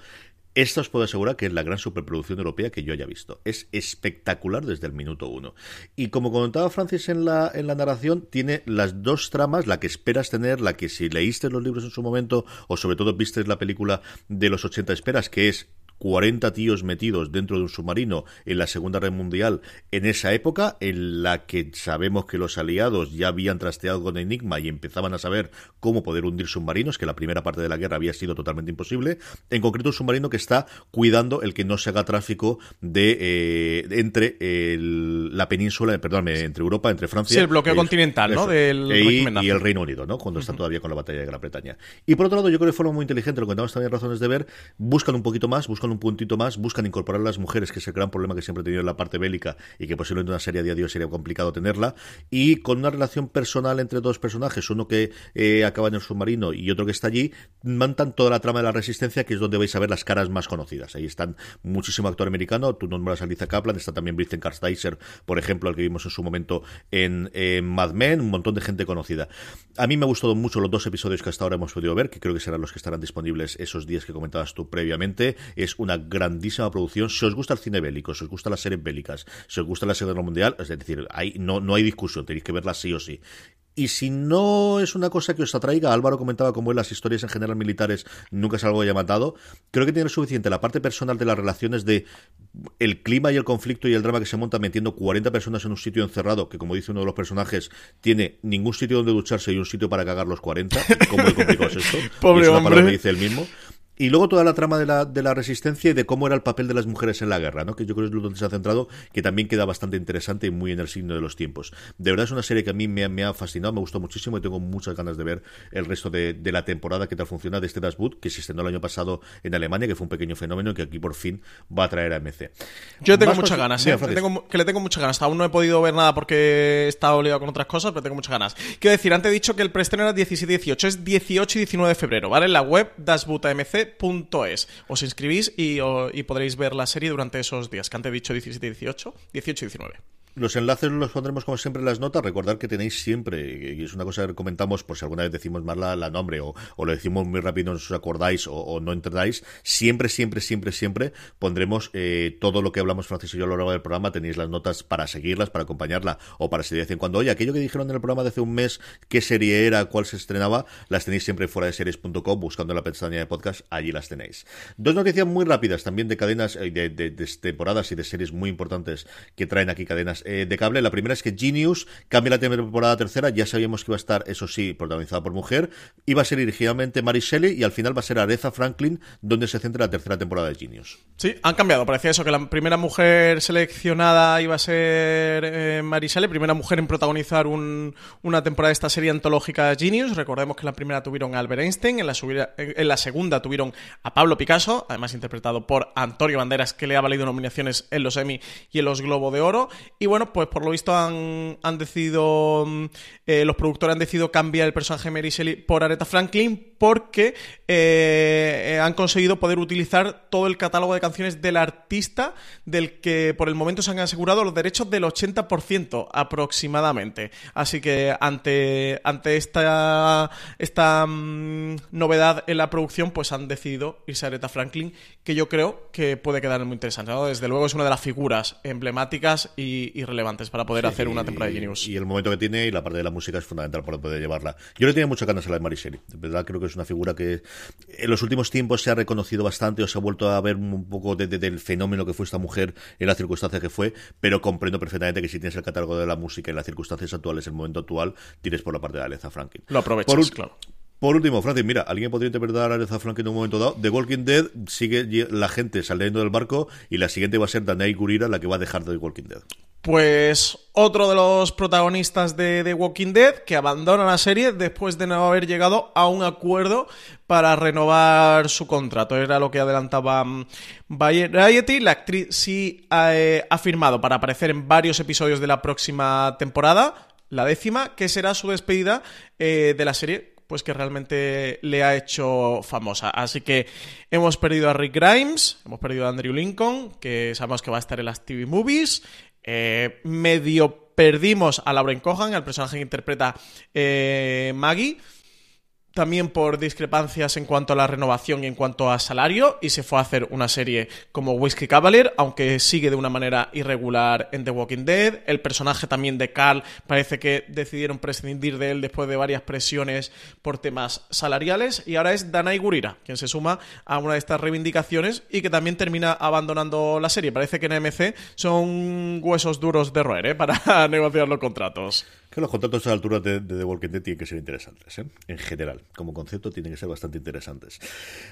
Esto os puedo asegurar que es la gran superproducción europea que yo haya visto. Es espectacular desde el minuto uno. Y como comentaba Francis en la, en la narración, tiene las dos tramas, la que esperas tener, la que si leíste los libros en su momento, o sobre todo viste la película de los 80 esperas, que es 40 tíos metidos dentro de un submarino en la Segunda Guerra Mundial en esa época, en la que sabemos que los aliados ya habían trasteado con Enigma y empezaban a saber cómo poder hundir submarinos, que la primera parte de la guerra había sido totalmente imposible. En concreto, un submarino que está cuidando el que no se haga tráfico de eh, entre la península, perdón, entre Europa, entre Francia. Sí, el bloqueo continental, ¿no? Del y, el Reino Unido, ¿no? Cuando está todavía con la batalla de Gran Bretaña. Y por otro lado, yo creo que fueron muy inteligente, lo que tenemos también razones de ver, buscan un poquito más, buscan un puntito más, buscan incorporar a las mujeres, que es el gran problema que siempre he tenido en la parte bélica y que posiblemente una serie a día de hoy sería complicado tenerla, y con una relación personal entre dos personajes, uno que eh, acaba en el submarino y otro que está allí, mantan toda la trama de la resistencia, que es donde vais a ver las caras más conocidas. Ahí están muchísimo actor americano, tú nombras a Lisa Kaplan, está también Britzen Karsteiser, por ejemplo, al que vimos en su momento en, Mad Men, un montón de gente conocida. A mí me ha gustado mucho los dos episodios que hasta ahora hemos podido ver, que creo que serán los que estarán disponibles esos días que comentabas tú previamente. Es una grandísima producción. Si os gusta el cine bélico, si os gustan las series bélicas, si os gusta la Segunda Guerra Mundial, es decir, hay, no, no hay discusión, tenéis que verla sí o sí. Y si no es una cosa que os atraiga, Álvaro comentaba cómo las historias en general militares nunca es algo llamado, creo que tiene suficiente la parte personal de las relaciones de el clima y el conflicto y el drama que se monta metiendo 40 personas en un sitio encerrado, que como dice uno de los personajes, tiene ningún sitio donde ducharse y un sitio para cagar los 40. ¿Cómo de complicado es esto? Pobre es una palabra que dice el mismo. Y luego toda la trama de la, de la resistencia y de cómo era el papel de las mujeres en la guerra, ¿no? que yo creo que es donde se ha centrado, que también queda bastante interesante y muy en el signo de los tiempos. De verdad es una serie que a mí me, me ha fascinado, me gustó muchísimo y tengo muchas ganas de ver el resto de, de la temporada, qué tal funciona de este Das Boot, que se estrenó el año pasado en Alemania, que fue un pequeño fenómeno y que aquí por fin va a traer a MC. Yo tengo muchas ganas, ¿eh? que le tengo muchas ganas. Aún no he podido ver nada porque he estado liado con otras cosas, pero tengo muchas ganas. Quiero decir, antes he dicho que el preestreno era 17 y 18, es 18 y 19 de febrero, ¿vale? En la web dasbootamc.es os inscribís y, podréis ver la serie durante esos días, que antes he dicho 17 y 18, 18 y 19. Los enlaces los pondremos como siempre en las notas. Recordad que tenéis siempre, y es una cosa que comentamos por si alguna vez decimos mal la, nombre o, lo decimos muy rápido, no os acordáis o, no entendáis. Siempre, siempre, siempre, siempre pondremos eh, todo lo que hablamos Francis y yo a lo largo del programa. Tenéis las notas para seguirlas, para acompañarla o para si de vez en cuando, oye, aquello que dijeron en el programa de hace un mes, qué serie era, cuál se estrenaba, las tenéis siempre fuera de series.com, buscando la pestaña de podcast, allí las tenéis. Dos noticias muy rápidas también de cadenas, eh, de, de temporadas y de series muy importantes que traen aquí cadenas eh, de cable. La primera es que Genius cambia la temporada tercera. Ya sabíamos que iba a estar, eso sí, protagonizada por mujer. Iba a ser originalmente Mary y al final va a ser Aretha Franklin, donde se centra la tercera temporada de Genius. Sí, han cambiado. Parecía eso, que la primera mujer seleccionada iba a ser eh, primera mujer en protagonizar una temporada de esta serie antológica Genius. Recordemos que en la primera tuvieron a Albert Einstein, en la, en la segunda tuvieron a Pablo Picasso, además interpretado por Antonio Banderas, que le ha valido nominaciones en los Emmy y en los Globo de Oro. Y pues por lo visto han, han decidido, mm, eh, los productores han decidido cambiar el personaje de Mary Shelley por Aretha Franklin porque eh, eh, han conseguido poder utilizar todo el catálogo de canciones del artista del que por el momento se han asegurado los derechos del 80% aproximadamente. Así que ante, ante esta, esta mm, novedad en la producción, pues han decidido irse a Aretha Franklin, que yo creo que puede quedar muy interesante. Desde luego es una de las figuras emblemáticas y, relevantes para poder hacer una temporada de Genius. Y el momento que tiene y la parte de la música es fundamental para poder llevarla. Yo le tenía muchas ganas a la de Mary De verdad creo que es una figura que en los últimos tiempos se ha reconocido bastante o se ha vuelto a ver un poco del fenómeno que fue esta mujer en la circunstancia que fue, pero comprendo perfectamente que si tienes el catálogo de la música en las circunstancias actuales, el momento actual, tienes por la parte de Aleza Franklin. Lo aprovechas, claro. Por último, Francis, mira, alguien podría interpretar a Aretha Franklin en un momento dado. The Walking Dead sigue la gente saliendo del barco y la siguiente va a ser Danae Gurira la que va a dejar The Walking Dead. Pues otro de los protagonistas de The Walking Dead que abandona la serie después de no haber llegado a un acuerdo para renovar su contrato. Era lo que adelantaba mm, Variety. La actriz sí eh, ha firmado para aparecer en varios episodios de la próxima temporada, la décima, que será su despedida eh, de la serie pues que realmente le ha hecho famosa. Así que hemos perdido a Rick Grimes, hemos perdido a Andrew Lincoln, que sabemos que va a estar en las TV Movies. Eh, medio perdimos a Lauren Cohan, el personaje que interpreta eh, Maggie también por discrepancias en cuanto a la renovación y en cuanto a salario, y se fue a hacer una serie como Whiskey Cavalier, aunque sigue de una manera irregular en The Walking Dead. El personaje también de Carl parece que decidieron prescindir de él después de varias presiones por temas salariales, y ahora es Danai Gurira, quien se suma a una de estas reivindicaciones y que también termina abandonando la serie. Parece que en MC son huesos duros de roer ¿eh? para negociar los contratos los contratos a la altura de, The Walking Dead tienen que ser interesantes, ¿eh? en general. Como concepto tienen que ser bastante interesantes.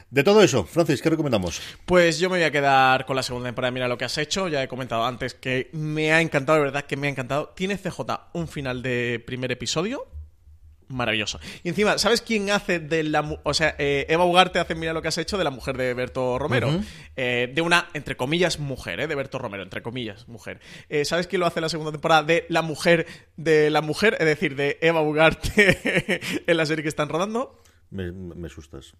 De todo eso, Francis, ¿qué recomendamos? Pues yo me voy a quedar con la segunda temporada. Mira lo que has hecho. Ya he comentado antes que me ha encantado, de verdad que me ha encantado. Tiene CJ un final de primer episodio maravilloso. Y encima, ¿sabes quién hace de la... O sea, eh, Eva Ugarte hace, mira lo que has hecho, de la mujer de Berto Romero. Eh, de una, entre comillas, mujer, ¿eh? De Berto Romero, entre comillas, mujer. Eh, ¿Sabes quién lo hace en la segunda temporada de la mujer de la mujer? Es decir, de Eva Ugarte en la serie que están rodando. Me, me, asustas.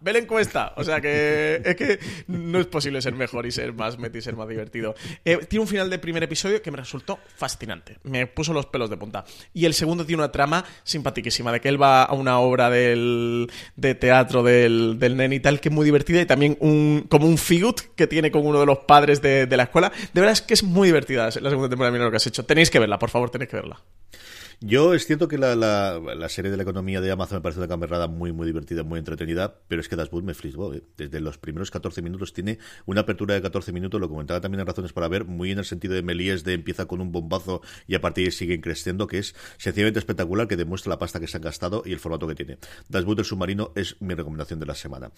Ve la encuesta. O sea que es que no es posible ser mejor y ser más meti y ser más divertido. Eh, tiene un final de primer episodio que me resultó fascinante. Me puso los pelos de punta. Y el segundo tiene una trama simpaticísima de que él va a una obra del, de teatro del, del nen y tal que es muy divertida y también un, como un figut que tiene con uno de los padres de, de la escuela. De verdad es que es muy divertida la segunda temporada. Mira lo que has hecho. Tenéis que verla, por favor, tenéis que verla. Yo es cierto que la, serie de la economía de Amazon me parece una camarada muy, muy divertida, muy entretenida, pero es que Dashboard me flipó. ¿eh? Desde los primeros 14 minutos tiene una apertura de 14 minutos, lo comentaba también en Razones para Ver, muy en el sentido de Melíes de empieza con un bombazo y a partir de ahí sigue creciendo, que es sencillamente espectacular, que demuestra la pasta que se han gastado y el formato que tiene. Dashboard el submarino es mi recomendación de la semana.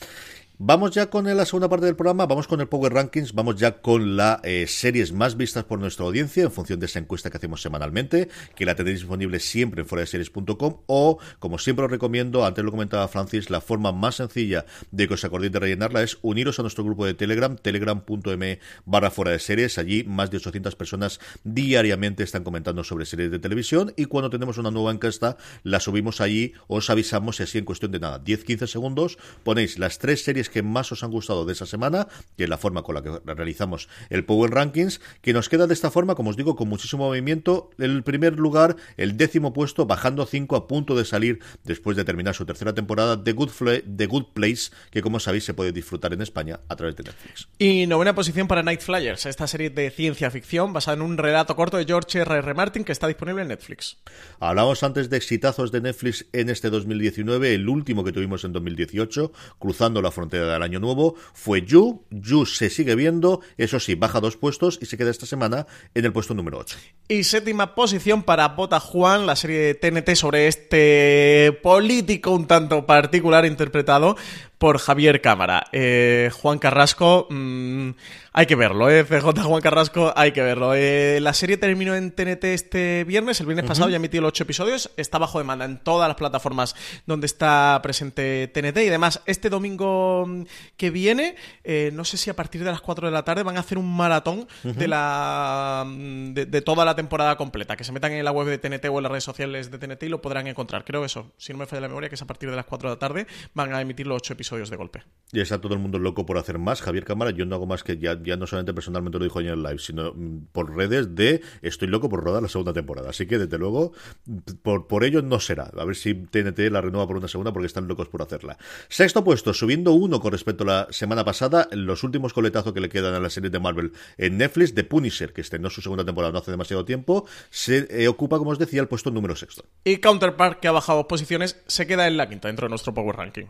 Vamos ya con la segunda parte del programa, vamos con el Power Rankings, vamos ya con las eh, series más vistas por nuestra audiencia en función de esa encuesta que hacemos semanalmente, que la tenéis disponible siempre en foradeseries.com o, como siempre os recomiendo, antes lo comentaba Francis, la forma más sencilla de que os acordéis de rellenarla es uniros a nuestro grupo de Telegram, telegram.me barra fuera de series. Allí más de 800 personas diariamente están comentando sobre series de televisión y cuando tenemos una nueva encuesta la subimos allí, os avisamos y así en cuestión de nada, 10-15 segundos ponéis las tres series que más os han gustado de esa semana, que es la forma con la que realizamos el Power Rankings, que nos queda de esta forma, como os digo, con muchísimo movimiento. El primer lugar, el décimo puesto, bajando 5 a punto de salir después de terminar su tercera temporada, The Good, The Good Place, que como sabéis se puede disfrutar en España a través de Netflix. Y novena posición para Night Flyers, esta serie de ciencia ficción basada en un relato corto de George R. R. Martin que está disponible en Netflix. Hablamos antes de exitazos de Netflix en este 2019, el último que tuvimos en 2018, cruzando la frontera del año nuevo, fue You. You se sigue viendo, eso sí, baja dos puestos y se queda esta semana en el puesto número 8. Y séptima posición para Bota Juan, la serie de TNT sobre este político un tanto particular interpretado por Javier Cámara. Eh, Juan Carrasco, mmm, hay que verlo, ¿eh? CJ Juan Carrasco, hay que verlo. Eh, la serie terminó en TNT este viernes, el viernes pasado ya emitió los ocho episodios, está bajo demanda en todas las plataformas donde está presente TNT y además este domingo mm, que viene, eh, no sé si a partir de las 4 de la tarde van a hacer un maratón de la mm, de, de, toda la temporada completa, que se metan en la web de TNT o en las redes sociales de TNT y lo podrán encontrar. Creo eso, si no me falla la memoria, que es a partir de las 4 de la tarde van a emitir los ocho episodios de golpe. Y está todo el mundo loco por hacer más. Javier Cámara, yo no hago más que ya, ya no solamente personalmente lo dijo en el live, sino mm, por redes de estoy loco por rodar la segunda temporada. Así que desde luego, por, por ello no será. A ver si TNT la renueva por una segunda porque están locos por hacerla. Sexto puesto, subiendo uno con respecto a la semana pasada, los últimos coletazos que le quedan a la serie de Marvel en Netflix, de Punisher, que estrenó su segunda temporada no hace demasiado tiempo, se eh, ocupa, como os decía, el puesto número sexto. Y Counterpart, que ha bajado posiciones, se queda en la quinta dentro de nuestro Power Ranking.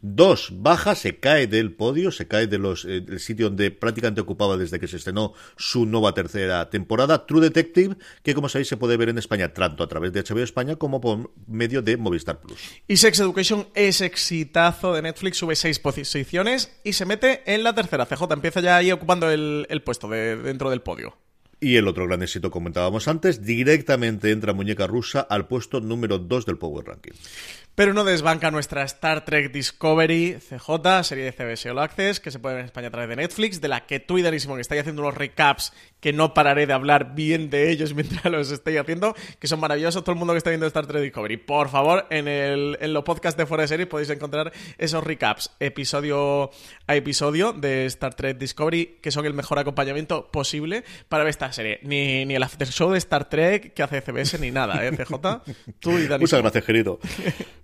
Dos, baja, se cae del podio, se cae del eh, sitio donde prácticamente ocupaba desde que se estrenó su nueva tercera temporada, True Detective, que como sabéis se puede ver en España tanto a través de HBO España como por medio de Movistar Plus. Y Sex Education es exitazo de Netflix, sube seis posiciones y se mete en la tercera. CJ empieza ya ahí ocupando el, el puesto de, dentro del podio. Y el otro gran éxito comentábamos antes, directamente entra Muñeca Rusa al puesto número 2 del Power Ranking. Pero no desbanca nuestra Star Trek Discovery CJ, serie de CBS All Access, que se puede ver en España a través de Netflix, de la que tú y Danísimo que estáis haciendo unos recaps que no pararé de hablar bien de ellos mientras los estoy haciendo, que son maravillosos. Todo el mundo que está viendo Star Trek Discovery, por favor, en, el, en los podcasts de Fuera de Serie podéis encontrar esos recaps episodio a episodio de Star Trek Discovery, que son el mejor acompañamiento posible para ver esta serie. Ni, ni el after show de Star Trek que hace CBS, ni nada, ¿eh, CJ? Tú y Danísimo. Muchas gracias, querido.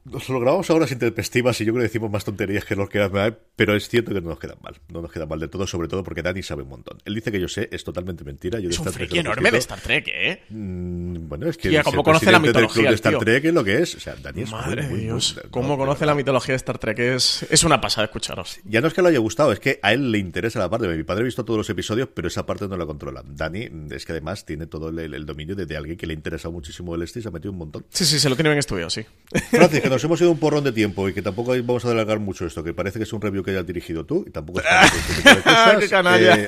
Nos lo grabamos a horas intempestivas y yo creo que decimos más tonterías que nos quedan mal, pero es cierto que no nos quedan mal. No nos quedan mal de todo, sobre todo porque Dani sabe un montón. Él dice que yo sé, es totalmente mentira. Yo es un friki enorme de Star Trek, ¿eh? Mm, bueno, es que Tía, ¿cómo conoce la mitología de Star? Trek es lo que es. O sea, Dani es Madre muy, de Dios, muy- cómo no, conoce de la mitología de Star Trek. Es, es una pasada escucharos. Ya no es que le haya gustado, es que a él le interesa la parte. Mi padre ha visto todos los episodios, pero esa parte no la controla. Dani mm, es que además tiene todo el, el dominio de, de alguien que le interesa muchísimo el este y se ha metido un montón. Sí, sí, se lo tiene bien estudiado, sí. Francis, nos hemos ido un porrón de tiempo y que tampoco vamos a alargar mucho esto, que parece que es un review que hayas dirigido tú y tampoco es este de cosas. ¡Qué canalla! Eh,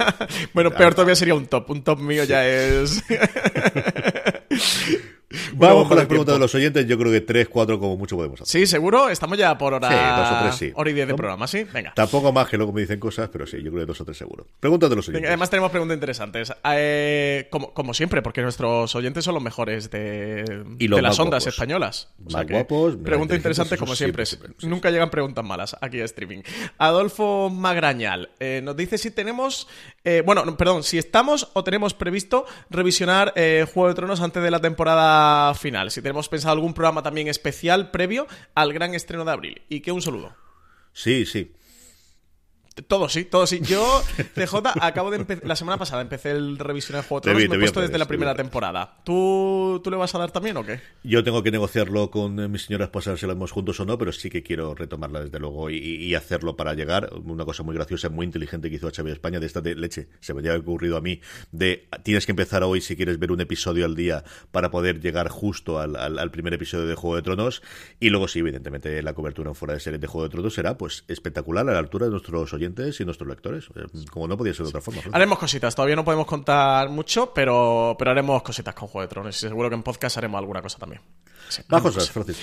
bueno, peor todavía sería un top. Un top mío ya es... Vamos con las preguntas de los oyentes. Yo creo que tres, cuatro como mucho podemos hacer. Sí, seguro. Estamos ya por hora... Sí, dos o tres sí. Hora y diez de ¿No? programa, ¿sí? Venga. Tampoco más que luego me dicen cosas, pero sí, yo creo que dos o tres seguro. Preguntas de los oyentes. Venga, además tenemos preguntas interesantes. Eh, como, como siempre, porque nuestros oyentes son los mejores de, Y los de las ondas guapos. españolas. Más guapos, más Preguntas interesantes como siempre. siempre, siempre, sí, Nunca llegan preguntas malas aquí a streaming. Adolfo Magrañal eh, nos dice si tenemos... eh, bueno, no, perdón, si estamos o tenemos previsto revisionar eh, Juego de Tronos antes de la temporada final. Si tenemos pensado algún programa también especial previo al gran estreno de abril. Y que un saludo. Sí, sí. Todo sí, todo sí. Yo, CJ, acabo de empezar. La semana pasada empecé el revisionar Juego de Tronos. me he puesto desde la primera temporada. ¿Tú, ¿Tú le vas a dar también o qué? Yo tengo que negociarlo con mi señora esposa si lo hacemos juntos o no, pero sí que quiero retomarla desde luego y, y hacerlo para llegar. Una cosa muy graciosa, muy inteligente que hizo HBO España, de esta de leche, se me había ocurrido a mí, de tienes que empezar hoy si quieres ver un episodio al día para poder llegar justo al, al- al primer episodio de Juego de Tronos. Y luego sí, evidentemente, la cobertura en fuera de serie de Juego de Tronos será pues espectacular a la altura de nuestros oyentes y nuestros lectores. Eh, Como no podía ser de otra forma. Haremos cositas. Todavía no podemos contar mucho, pero, pero haremos cositas con Juego de Tronos. Y seguro que en podcast haremos alguna cosa también. Sí, Más cosas, Francis.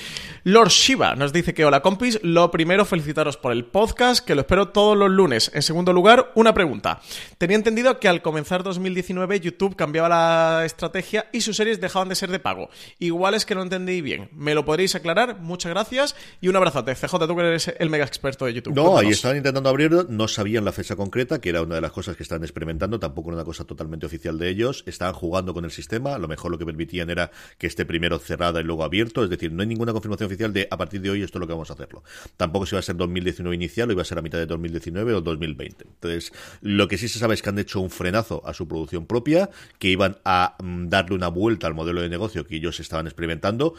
Lord Shiva nos dice que hola compis, lo primero felicitaros por el podcast, que lo espero todos los lunes. En segundo lugar, una pregunta. Tenía entendido que al comenzar 2019 YouTube cambiaba la estrategia y sus series dejaban de ser de pago. Igual es que no entendí bien. ¿Me lo podréis aclarar? Muchas gracias y un abrazote. CJ, tú que eres el mega experto de YouTube. No, ahí están intentando abrir, no sabían la fecha concreta, que era una de las cosas que están experimentando, tampoco era una cosa totalmente oficial de ellos. Estaban jugando con el sistema, a lo mejor lo que permitían era que esté primero cerrada y luego abierto, es decir, no hay ninguna confirmación oficial de a partir de hoy esto es lo que vamos a hacerlo. Tampoco si va a ser 2019 inicial o iba a ser a mitad de 2019 o 2020. Entonces, lo que sí se sabe es que han hecho un frenazo a su producción propia, que iban a mm, darle una vuelta al modelo de negocio que ellos estaban experimentando.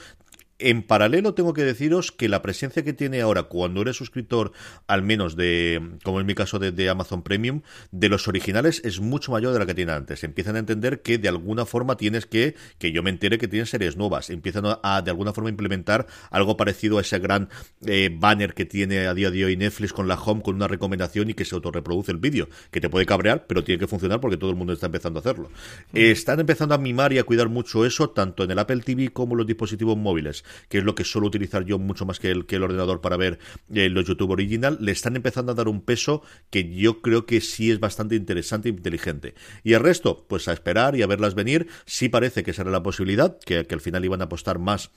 En paralelo tengo que deciros que la presencia que tiene ahora cuando eres suscriptor, al menos de, como en mi caso de, Amazon Premium, de los originales es mucho mayor de la que tiene antes. Empiezan a entender que de alguna forma tienes que, que yo me entere que tienen series nuevas. Empiezan a, de alguna forma implementar algo parecido a ese gran eh, banner que tiene a día de hoy Netflix con la home con una recomendación y que se autorreproduce el vídeo, que te puede cabrear, pero tiene que funcionar porque todo el mundo está empezando a hacerlo. están empezando a mimar y a cuidar mucho eso, tanto en el Apple TV como en los dispositivos móviles que es lo que suelo utilizar yo mucho más que el, que el ordenador para ver eh, los YouTube original, le están empezando a dar un peso que yo creo que sí es bastante interesante e inteligente. Y el resto, pues a esperar y a verlas venir, sí parece que será la posibilidad, que, al final iban a apostar más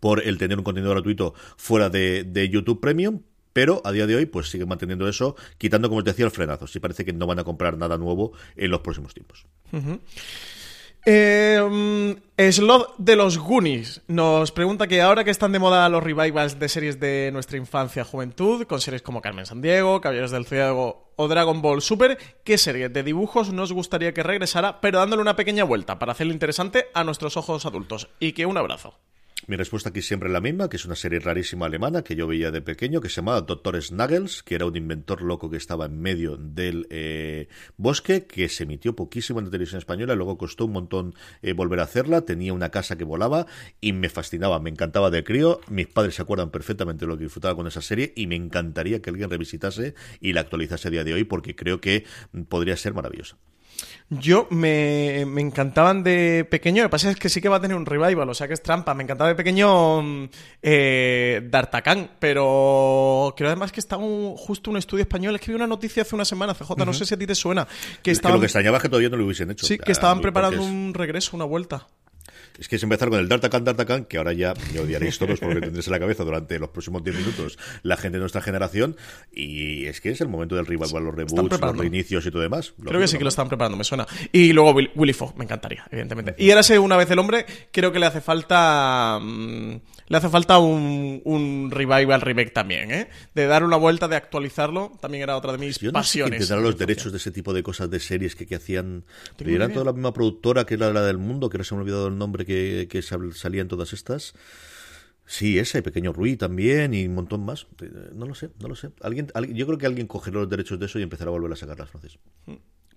por el tener un contenido gratuito fuera de, YouTube Premium, pero a día de hoy pues siguen manteniendo eso, quitando, como os decía, el frenazo. Sí parece que no van a comprar nada nuevo en los próximos tiempos. Eh, Slot de los Goonies nos pregunta que ahora que están de moda los revivals de series de nuestra infancia juventud, con series como Carmen Sandiego, Caballeros del Ciego o Dragon Ball Super, ¿qué serie de dibujos nos gustaría que regresara, pero dándole una pequeña vuelta para hacerlo interesante a nuestros ojos adultos? Y que un abrazo. Mi respuesta aquí siempre es la misma, que es una serie rarísima alemana que yo veía de pequeño, que se llamaba Doctor Snuggles, que era un inventor loco que estaba en medio del eh, bosque, que se emitió poquísimo en la televisión española, luego costó un montón eh, volver a hacerla, tenía una casa que volaba y me fascinaba, me encantaba de crío, mis padres se acuerdan perfectamente de lo que disfrutaba con esa serie y me encantaría que alguien revisitase y la actualizase a día de hoy porque creo que podría ser maravillosa. Yo me, encantaban de pequeño, lo que pasa es que sí que va a tener un revival, o sea que es trampa. Me encantaba de pequeño mm, eh, pero creo además que está justo un estudio español. Escribí una noticia hace una semana, CJ, no sé si a ti te suena. Que, estaban, lo que extrañaba es que todavía no lo hubiesen hecho. Sí, que estaban preparando un regreso, una vuelta. Es que es empezar con el D'Artagnan, D'Artagnan, que ahora ya me odiaréis todos porque tendréis en la cabeza durante los próximos 10 minutos la gente de nuestra generación. Y es que es el momento del rival, los reboots, los reinicios y todo demás. Creo que sí que lo están preparando, me suena. Y luego Willy Fogg, me encantaría, evidentemente. Y ahora sé una vez el hombre, creo que le hace falta. Mm, le hace falta un, un revival remake también, ¿eh? De dar una vuelta, de actualizarlo, también era otra de mis Yo no pasiones. Sé los derechos de ese tipo de cosas, de series que, que hacían... Pero era toda la misma productora que era la del mundo, que ahora se me ha olvidado el nombre que, salían todas estas... Sí, ese, Pequeño Rui también y un montón más. No lo sé, no lo sé. ¿Alguien, yo creo que alguien cogerá los derechos de eso y empezará a volver a sacarlas, Francis.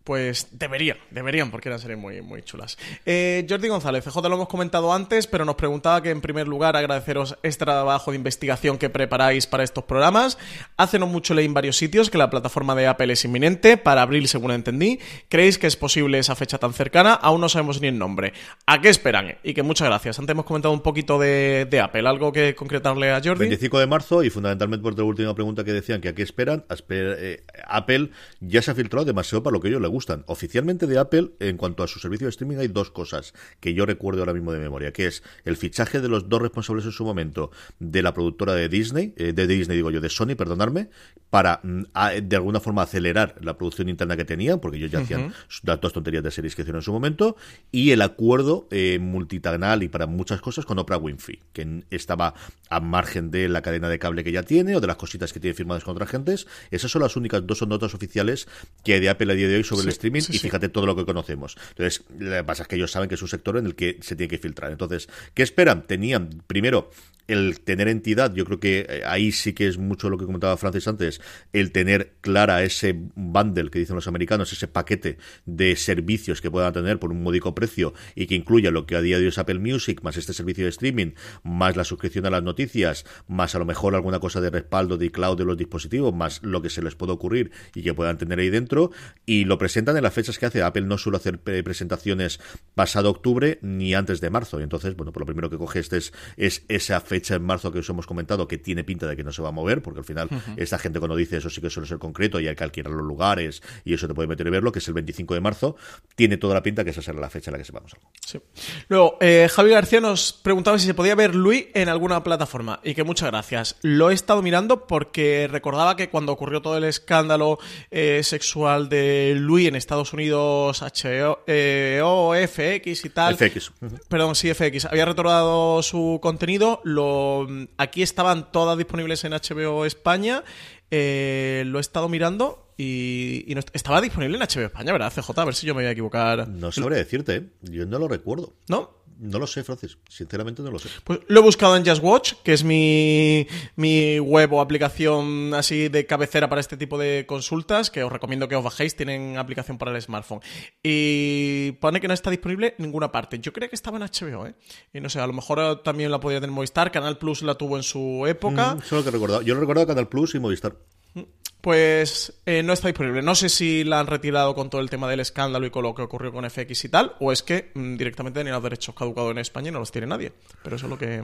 Pues deberían, deberían, porque eran series muy, muy chulas. Eh, Jordi González, CJ lo hemos comentado antes, pero nos preguntaba que en primer lugar agradeceros este trabajo de investigación que preparáis para estos programas. Hace no mucho leí en varios sitios que la plataforma de Apple es inminente, para abril según entendí. ¿Creéis que es posible esa fecha tan cercana? Aún no sabemos ni el nombre. ¿A qué esperan? Y que muchas gracias. Antes hemos comentado un poquito de, Apple. ¿Algo que concretarle a Jordi? 25 de marzo y fundamentalmente por la última pregunta que decían que a qué esperan. Eh, Apple ya se ha filtrado demasiado para lo que ellos le gustan. Oficialmente de Apple, en cuanto a su servicio de streaming, hay dos cosas que yo recuerdo ahora mismo de memoria, que es el fichaje de los dos responsables en su momento de la productora de Disney, eh, de Disney digo yo, de Sony, perdonarme, para mm, de alguna forma acelerar la producción interna que tenían, porque ellos ya hacían las dos tonterías de series que hicieron en su momento, y el acuerdo eh, multitanal y para muchas cosas con Oprah Winfrey, que estaba a margen de la cadena de cable que ya tiene o de las cositas que tiene firmadas con otras gentes. Esas son las únicas dos notas oficiales que hay de Apple a día de hoy sobre el streaming y fíjate todo lo que conocemos. Entonces, lo que pasa es que ellos saben que es un sector en el que se tiene que filtrar. Entonces, ¿qué esperan? Tenían, primero, el tener entidad, yo creo que eh, ahí sí que es mucho lo que comentaba Francis antes, el tener clara ese bundle que dicen los americanos, ese paquete de servicios que puedan tener por un módico precio y que incluya lo que a día de hoy es Apple Music, más este servicio de streaming, más la suscripción a las noticias, más a lo mejor alguna cosa de respaldo de cloud de los dispositivos, más lo que se les pueda ocurrir y que puedan tener ahí dentro, y lo presentan en las fechas que hace. Apple no suele hacer presentaciones pasado octubre ni antes de marzo, y entonces, bueno, por lo primero que coge este es, es esa fecha fecha en marzo que os hemos comentado que tiene pinta de que no se va a mover, porque al final esta gente cuando dice eso sí que suele ser concreto y hay que alquilar los lugares y eso te puede meter y verlo, que es el 25 de marzo, tiene toda la pinta que esa será la fecha en la que sepamos algo. Sí. Luego, eh, Javi García nos preguntaba si se podía ver Luis en alguna plataforma y que muchas gracias. Lo he estado mirando porque recordaba que cuando ocurrió todo el escándalo eh, sexual de Luis en Estados Unidos, HBO, eh, FX y tal. FX. Perdón, sí, FX. Había retornado su contenido. Lo, aquí estaban todas disponibles en HBO España. Eh, lo he estado mirando y, y no est- estaba disponible en HBO España, ¿verdad, CJ? A ver si yo me voy a equivocar. No sabría decirte, ¿eh? yo no lo recuerdo. ¿No? No lo sé, Francis. Sinceramente no lo sé. Pues lo he buscado en Just Watch, que es mi, mi web o aplicación así de cabecera para este tipo de consultas, que os recomiendo que os bajéis, tienen aplicación para el smartphone. Y pone que no está disponible en ninguna parte. Yo creía que estaba en HBO, ¿eh? Y no sé, a lo mejor también la podía tener Movistar, Canal Plus la tuvo en su época. Mm, solo que he recordado. Yo lo he recordado Canal Plus y Movistar. Pues eh, no está disponible. No sé si la han retirado con todo el tema del escándalo y con lo que ocurrió con FX y tal, o es que mm, directamente tenían los derechos caducados en España y no los tiene nadie. Pero eso es lo que...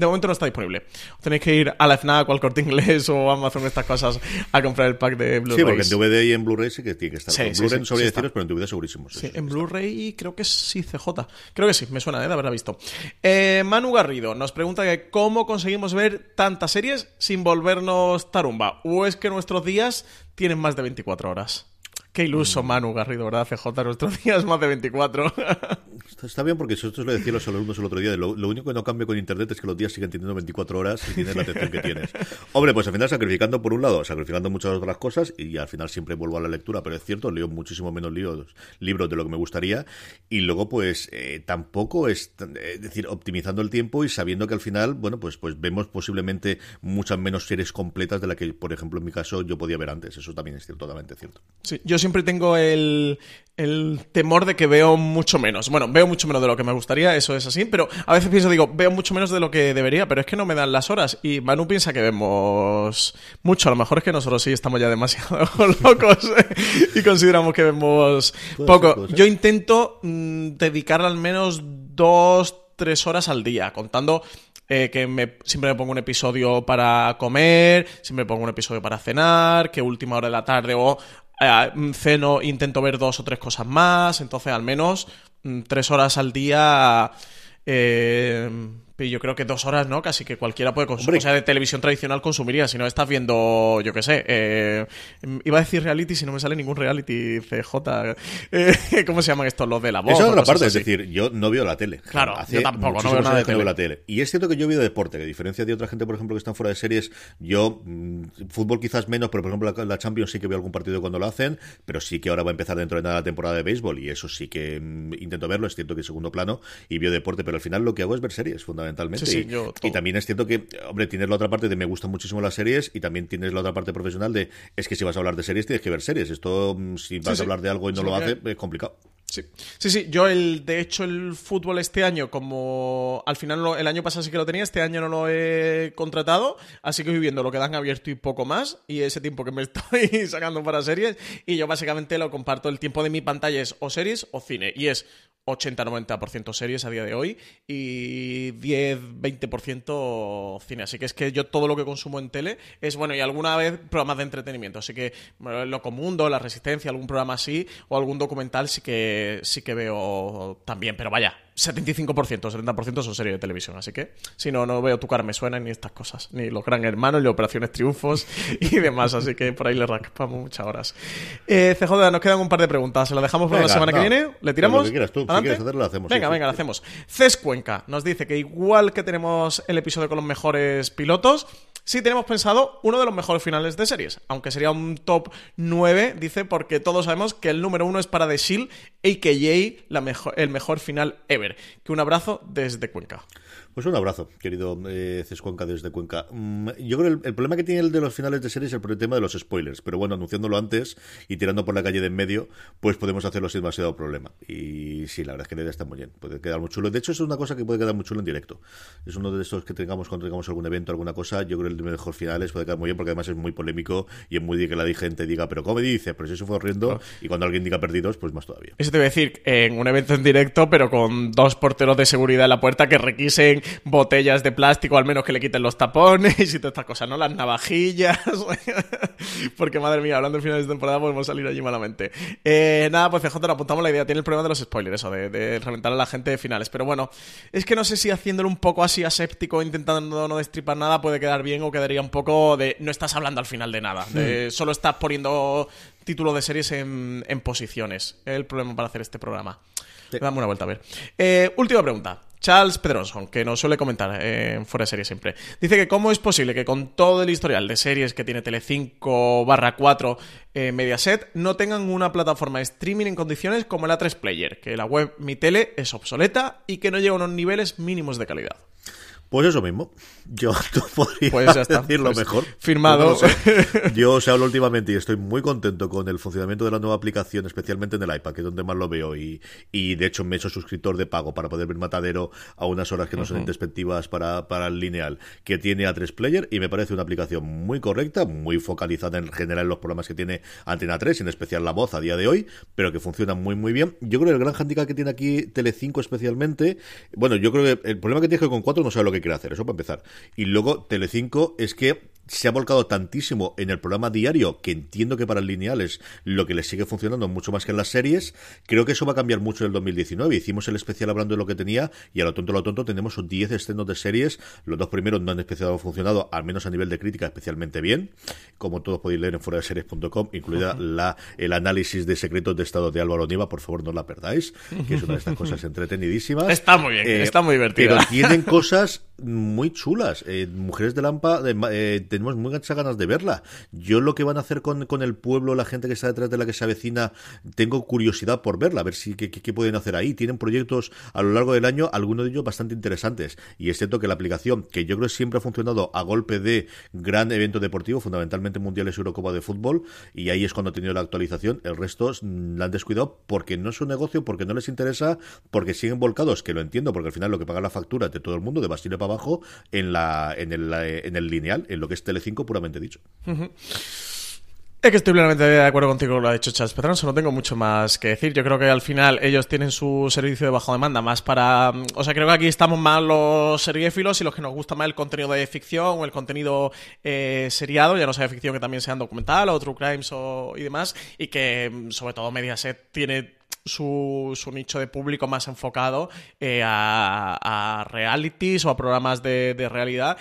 De momento no está disponible. Tenéis que ir a la FNAC o al Corte Inglés o Amazon, estas cosas, a comprar el pack de Blu-ray. Sí, porque en DVD y en Blu-ray sí que tiene que estar. Sí, en sí, Blu-ray sí, está. deciros, pero en DVD segurísimo. Sí, en. Blu-ray creo que sí, CJ. Creo que sí, me suena ¿eh? de haberla visto. Eh, Manu Garrido nos pregunta que cómo conseguimos ver tantas series sin volvernos tarumba. ¿O es que nuestros días tienen más de 24 horas? Qué Mm. iluso, Manu Garrido, ¿verdad, CJ? Nuestros días más de 24. Está, bien porque nosotros lo decía a los alumnos el otro día. Lo, lo único que no cambia con Internet es que los días siguen teniendo 24 horas y tienes la atención que tienes. Hombre, pues al final sacrificando por un lado, sacrificando muchas otras cosas y al final siempre vuelvo a la lectura, pero es cierto, leo muchísimo menos libros, libros de lo que me gustaría y luego pues eh, tampoco es, tan- eh, es decir, optimizando el tiempo y sabiendo que al final, bueno, pues pues vemos posiblemente muchas menos series completas de la que, por ejemplo, en mi caso yo podía ver antes. Eso también es cierto, totalmente cierto. Sí, yo siempre tengo el, el temor de que veo mucho menos. Bueno, veo mucho menos de lo que me gustaría, eso es así, pero a veces pienso, digo, veo mucho menos de lo que debería, pero es que no me dan las horas. Y Manu piensa que vemos mucho, a lo mejor es que nosotros sí estamos ya demasiado locos y consideramos que vemos poco. ser. Yo intento mm, dedicar al menos dos, tres horas al día, contando eh, que me, siempre me pongo un episodio para comer, siempre me pongo un episodio para cenar, que última hora de la tarde o eh, ceno, intento ver dos o tres cosas más, entonces al menos tres horas al día. Eh, yo creo que dos horas, ¿no? Casi que cualquiera puede consumir. Hombre. O sea, de televisión tradicional consumiría. Si no estás viendo, yo qué sé, eh, iba a decir reality si no me sale ningún reality CJ. Eh, ¿Cómo se llaman estos? Los de la voz. Esa es otra parte, es decir, yo no veo la tele. Claro, Hace yo tampoco, no veo nada de que no veo tele. la tele. Y es cierto que yo veo deporte, que a diferencia de otra gente, por ejemplo, que están fuera de series, yo, mm, fútbol quizás menos, pero por ejemplo, la, la Champions sí que veo algún partido cuando lo hacen, pero sí que ahora va a empezar dentro de nada la temporada de béisbol y eso sí que mm, intento verlo. Es cierto que en segundo plano y veo deporte, pero al final lo que hago es ver series, fundamentalmente. Sí, sí, y, yo y todo. también es cierto que, hombre, tienes la otra parte de me gustan muchísimo las series y también tienes la otra parte profesional de es que si vas a hablar de series tienes que ver series. Esto, mm, si vas a hablar de algo y no lo haces, es complicado. Sí. sí, sí, yo el, de hecho el fútbol este año, como al final lo- el año pasado sí que lo tenía, este año no lo he contratado, así que voy viendo lo que dan abierto y poco más, y ese tiempo que me estoy sacando para series, y yo básicamente lo comparto, el tiempo de mi pantalla es o series o cine, y es 80-90% series a día de hoy y 10-20% cine. Así que es que yo todo lo que consumo en tele es, bueno, y alguna vez programas de entretenimiento. Así que bueno, el Locomundo, La Resistencia, algún programa así o algún documental sí que, sí que veo también. Pero vaya, 75%, 70% son series de televisión. Así que si no, no veo Tu cara me suena ni estas cosas. Ni Los Gran Hermanos, ni Operaciones Triunfos y demás. Así que por ahí le raspamos muchas horas. Eh, CJ, nos quedan un par de preguntas. ¿Se las dejamos para la semana no. que viene? ¿Le tiramos? lo que quieras tú. Si quieres hacerlo, lo hacemos, sí, Venga, sí, venga, lo sí. hacemos. Ces Cuenca nos dice que igual que tenemos el episodio con los mejores pilotos, sí tenemos pensado uno de los mejores finales de series. Aunque sería un top 9, dice, porque todos sabemos que el número uno es para The Shield, a.k.a. la mejor, el mejor final ever. Que un abrazo desde Cuenca. Pues un abrazo, querido eh, Cescuenca desde Cuenca. Mm, yo creo que el, el problema que tiene el de los finales de series es el tema de los spoilers. Pero bueno, anunciándolo antes y tirando por la calle de en medio, pues podemos hacerlo sin demasiado problema. Y sí, la verdad es que la idea está muy bien. Puede quedar muy chulo. De hecho, es una cosa que puede quedar muy chulo en directo. Es uno de estos que tengamos cuando tengamos algún evento, alguna cosa. Yo creo nivel de mejor finales puede quedar muy bien porque además es muy polémico y es muy de que la gente diga, pero ¿cómo dice? Pero si eso fue horrendo y cuando alguien diga perdidos, pues más todavía. Eso te voy a decir, en un evento en directo, pero con dos porteros de seguridad en la puerta que requisen botellas de plástico, al menos que le quiten los tapones y todas estas cosas, ¿no? Las navajillas. porque madre mía, hablando de finales de temporada podemos salir allí malamente. Eh, nada, pues CJ, le apuntamos la idea. Tiene el problema de los spoilers, eso, de, de reventar a la gente de finales. Pero bueno, es que no sé si haciéndolo un poco así aséptico, intentando no destripar nada, puede quedar bien o quedaría un poco de no estás hablando al final de nada. De, Solo estás poniendo título de series en, en posiciones. Es el problema para hacer este programa. Dame una vuelta a ver. Eh, última pregunta. Charles Pedroson, que nos suele comentar eh, Fuera de Series siempre. Dice que cómo es posible que con todo el historial de series que tiene Telecinco barra 4 eh, Mediaset no tengan una plataforma de streaming en condiciones como el A3 Player, que la web Mi Tele es obsoleta y que no llega a unos niveles mínimos de calidad. Pues eso mismo. Yo no podría Pues ya está. decirlo Pues mejor. firmado. No. Yo os hablo últimamente y estoy muy contento con el funcionamiento de la nueva aplicación, especialmente en el iPad, que es donde más lo veo. Y, y de hecho me he hecho suscriptor de pago para poder ver Matadero a unas horas que no son despectivas para, para el lineal, que tiene A3 Player y me parece una aplicación muy correcta, muy focalizada en general en los programas que tiene Antena 3, en especial la voz a día de hoy, pero que funciona muy muy bien. Yo creo que el gran handicap que tiene aquí Telecinco especialmente, bueno, yo creo que el problema que tiene es que con 4 no sabe lo que quiere hacer, eso para empezar. Y luego Telecinco es que se ha volcado tantísimo en el programa diario que entiendo que para el lineal es lo que le sigue funcionando mucho más que en las series. Creo que eso va a cambiar mucho en el 2019. Hicimos el especial hablando de lo que tenía y a lo tonto, a lo tonto tenemos 10 escenos de series. Los dos primeros no han funcionado, al menos a nivel de crítica, especialmente bien. Como todos podéis leer en fuera de series.com, incluida la, el análisis de secretos de estado de Álvaro Niva. Por favor, no la perdáis, que es una de estas cosas entretenidísimas. Está muy bien, Eh, está muy divertida. Pero tienen cosas muy chulas. Eh, Mujeres de Lampa, de- eh, tenemos muchas ganas de verla. Yo lo que van a hacer con, con el pueblo, la gente que está detrás de la que se avecina, tengo curiosidad por verla, a ver si qué, qué- pueden hacer ahí. Tienen proyectos a lo largo del año, algunos de ellos bastante interesantes. Y es cierto que la aplicación, que yo creo que siempre ha funcionado a golpe de gran evento deportivo, fundamentalmente mundiales y Eurocopa de fútbol, y ahí es cuando ha tenido la actualización. El resto mm, la han descuidado porque no es un negocio, porque no les interesa, porque siguen volcados, que lo entiendo, porque al final lo que paga la factura de todo el mundo, de Bastille para abajo, en la en el, en el lineal, en lo que es Telecinco puramente dicho. Es que estoy plenamente de acuerdo contigo con lo ha dicho Charles Pedroso, no tengo mucho más que decir. Yo creo que al final ellos tienen su servicio de bajo demanda más para... O sea, creo que aquí estamos más los seriéfilos y los que nos gusta más el contenido de ficción o el contenido eh, seriado, ya no sea de ficción que también sean documental o true crimes o, y demás, y que mm, sobre todo Mediaset tiene su, su nicho de público más enfocado eh, a, a realities o a programas de, de realidad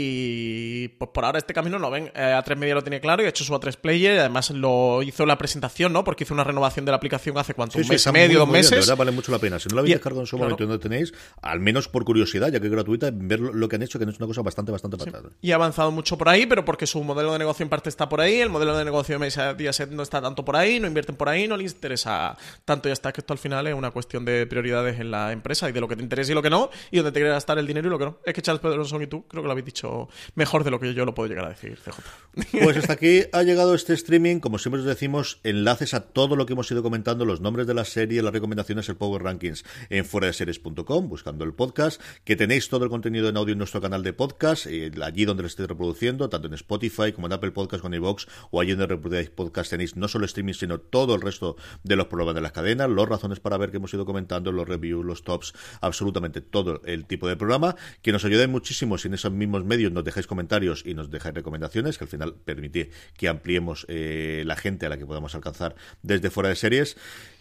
y pues por ahora este camino no ven eh, A3 Media lo tiene claro y ha hecho su A3 Player además lo hizo la presentación ¿no? porque hizo una renovación de la aplicación hace cuánto, un mes y está medio, muy, dos muy bien, de meses verdad vale mucho la pena. Si no la habéis Y- descargado en su claro. momento y no tenéis, al menos por curiosidad, ya que es gratuita, ver lo, que han hecho, que han hecho una cosa bastante, bastante patada. y ha avanzado mucho por ahí, pero porque su modelo de negocio en parte está por ahí, el modelo de negocio de Mediaset no está tanto por ahí, no invierten por ahí, no les interesa tanto, ya está, que esto al final es una cuestión de prioridades en la empresa y de lo que te interesa y lo que no, y donde te quieres gastar el dinero y lo que no. Es que Charles Pedroson y tú creo que lo habéis dicho mejor de lo que yo lo puedo llegar a decir, CJ. Pues hasta aquí ha llegado este streaming. Como siempre os decimos, enlaces a todo lo que hemos ido comentando, los nombres de las series, las recomendaciones, el Power Rankings en fuera de series.com, buscando el podcast, que tenéis todo el contenido en audio en nuestro canal de podcast, eh, allí donde lo estéis reproduciendo, tanto en Spotify como en Apple Podcast con iVoox o allí donde reproducáis podcast tenéis no solo streaming, sino todo el resto de los programas de las cadenas, los razones para ver que hemos ido comentando, los reviews, los tops, absolutamente todo el tipo de programa, que nos ayude muchísimo si en esos mismos medios nos dejáis comentarios y nos dejáis recomendaciones, que al final permite que ampliemos eh, la gente a la que podamos alcanzar desde fuera de series.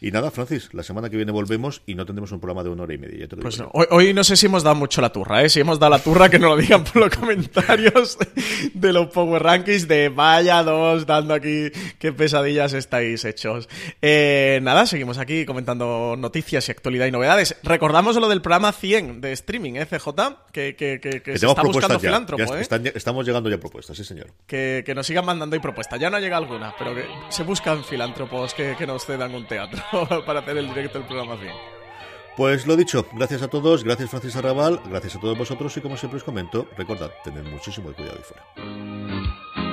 Y nada, Francis, la semana que viene volvemos y no tendremos un programa de una hora y media. Ya te lo Pues digo. no, hoy, hoy no sé si hemos dado mucho la turra, ¿eh? Si hemos dado la turra, que nos lo digan por los comentarios de los Power Rankings de vaya dos, dando aquí qué pesadillas estáis hechos. Eh, nada, seguimos aquí comentando noticias y actualidad y novedades. Recordamos lo del programa 100 de streaming, ¿eh, CJ? Que, que, que, que se está buscando ya. filántropo, Ya ¿eh? están- estamos llegando ya propuestas, sí señor. Que, que nos sigan mandando y propuestas. Ya no llega alguna, pero que se buscan filántropos que, que nos cedan un teatro para hacer el directo del programa 100. Pues lo dicho, gracias a todos, gracias Francis Arrabal, gracias a todos vosotros y como siempre os comento, recordad, tened muchísimo cuidado ahí fuera.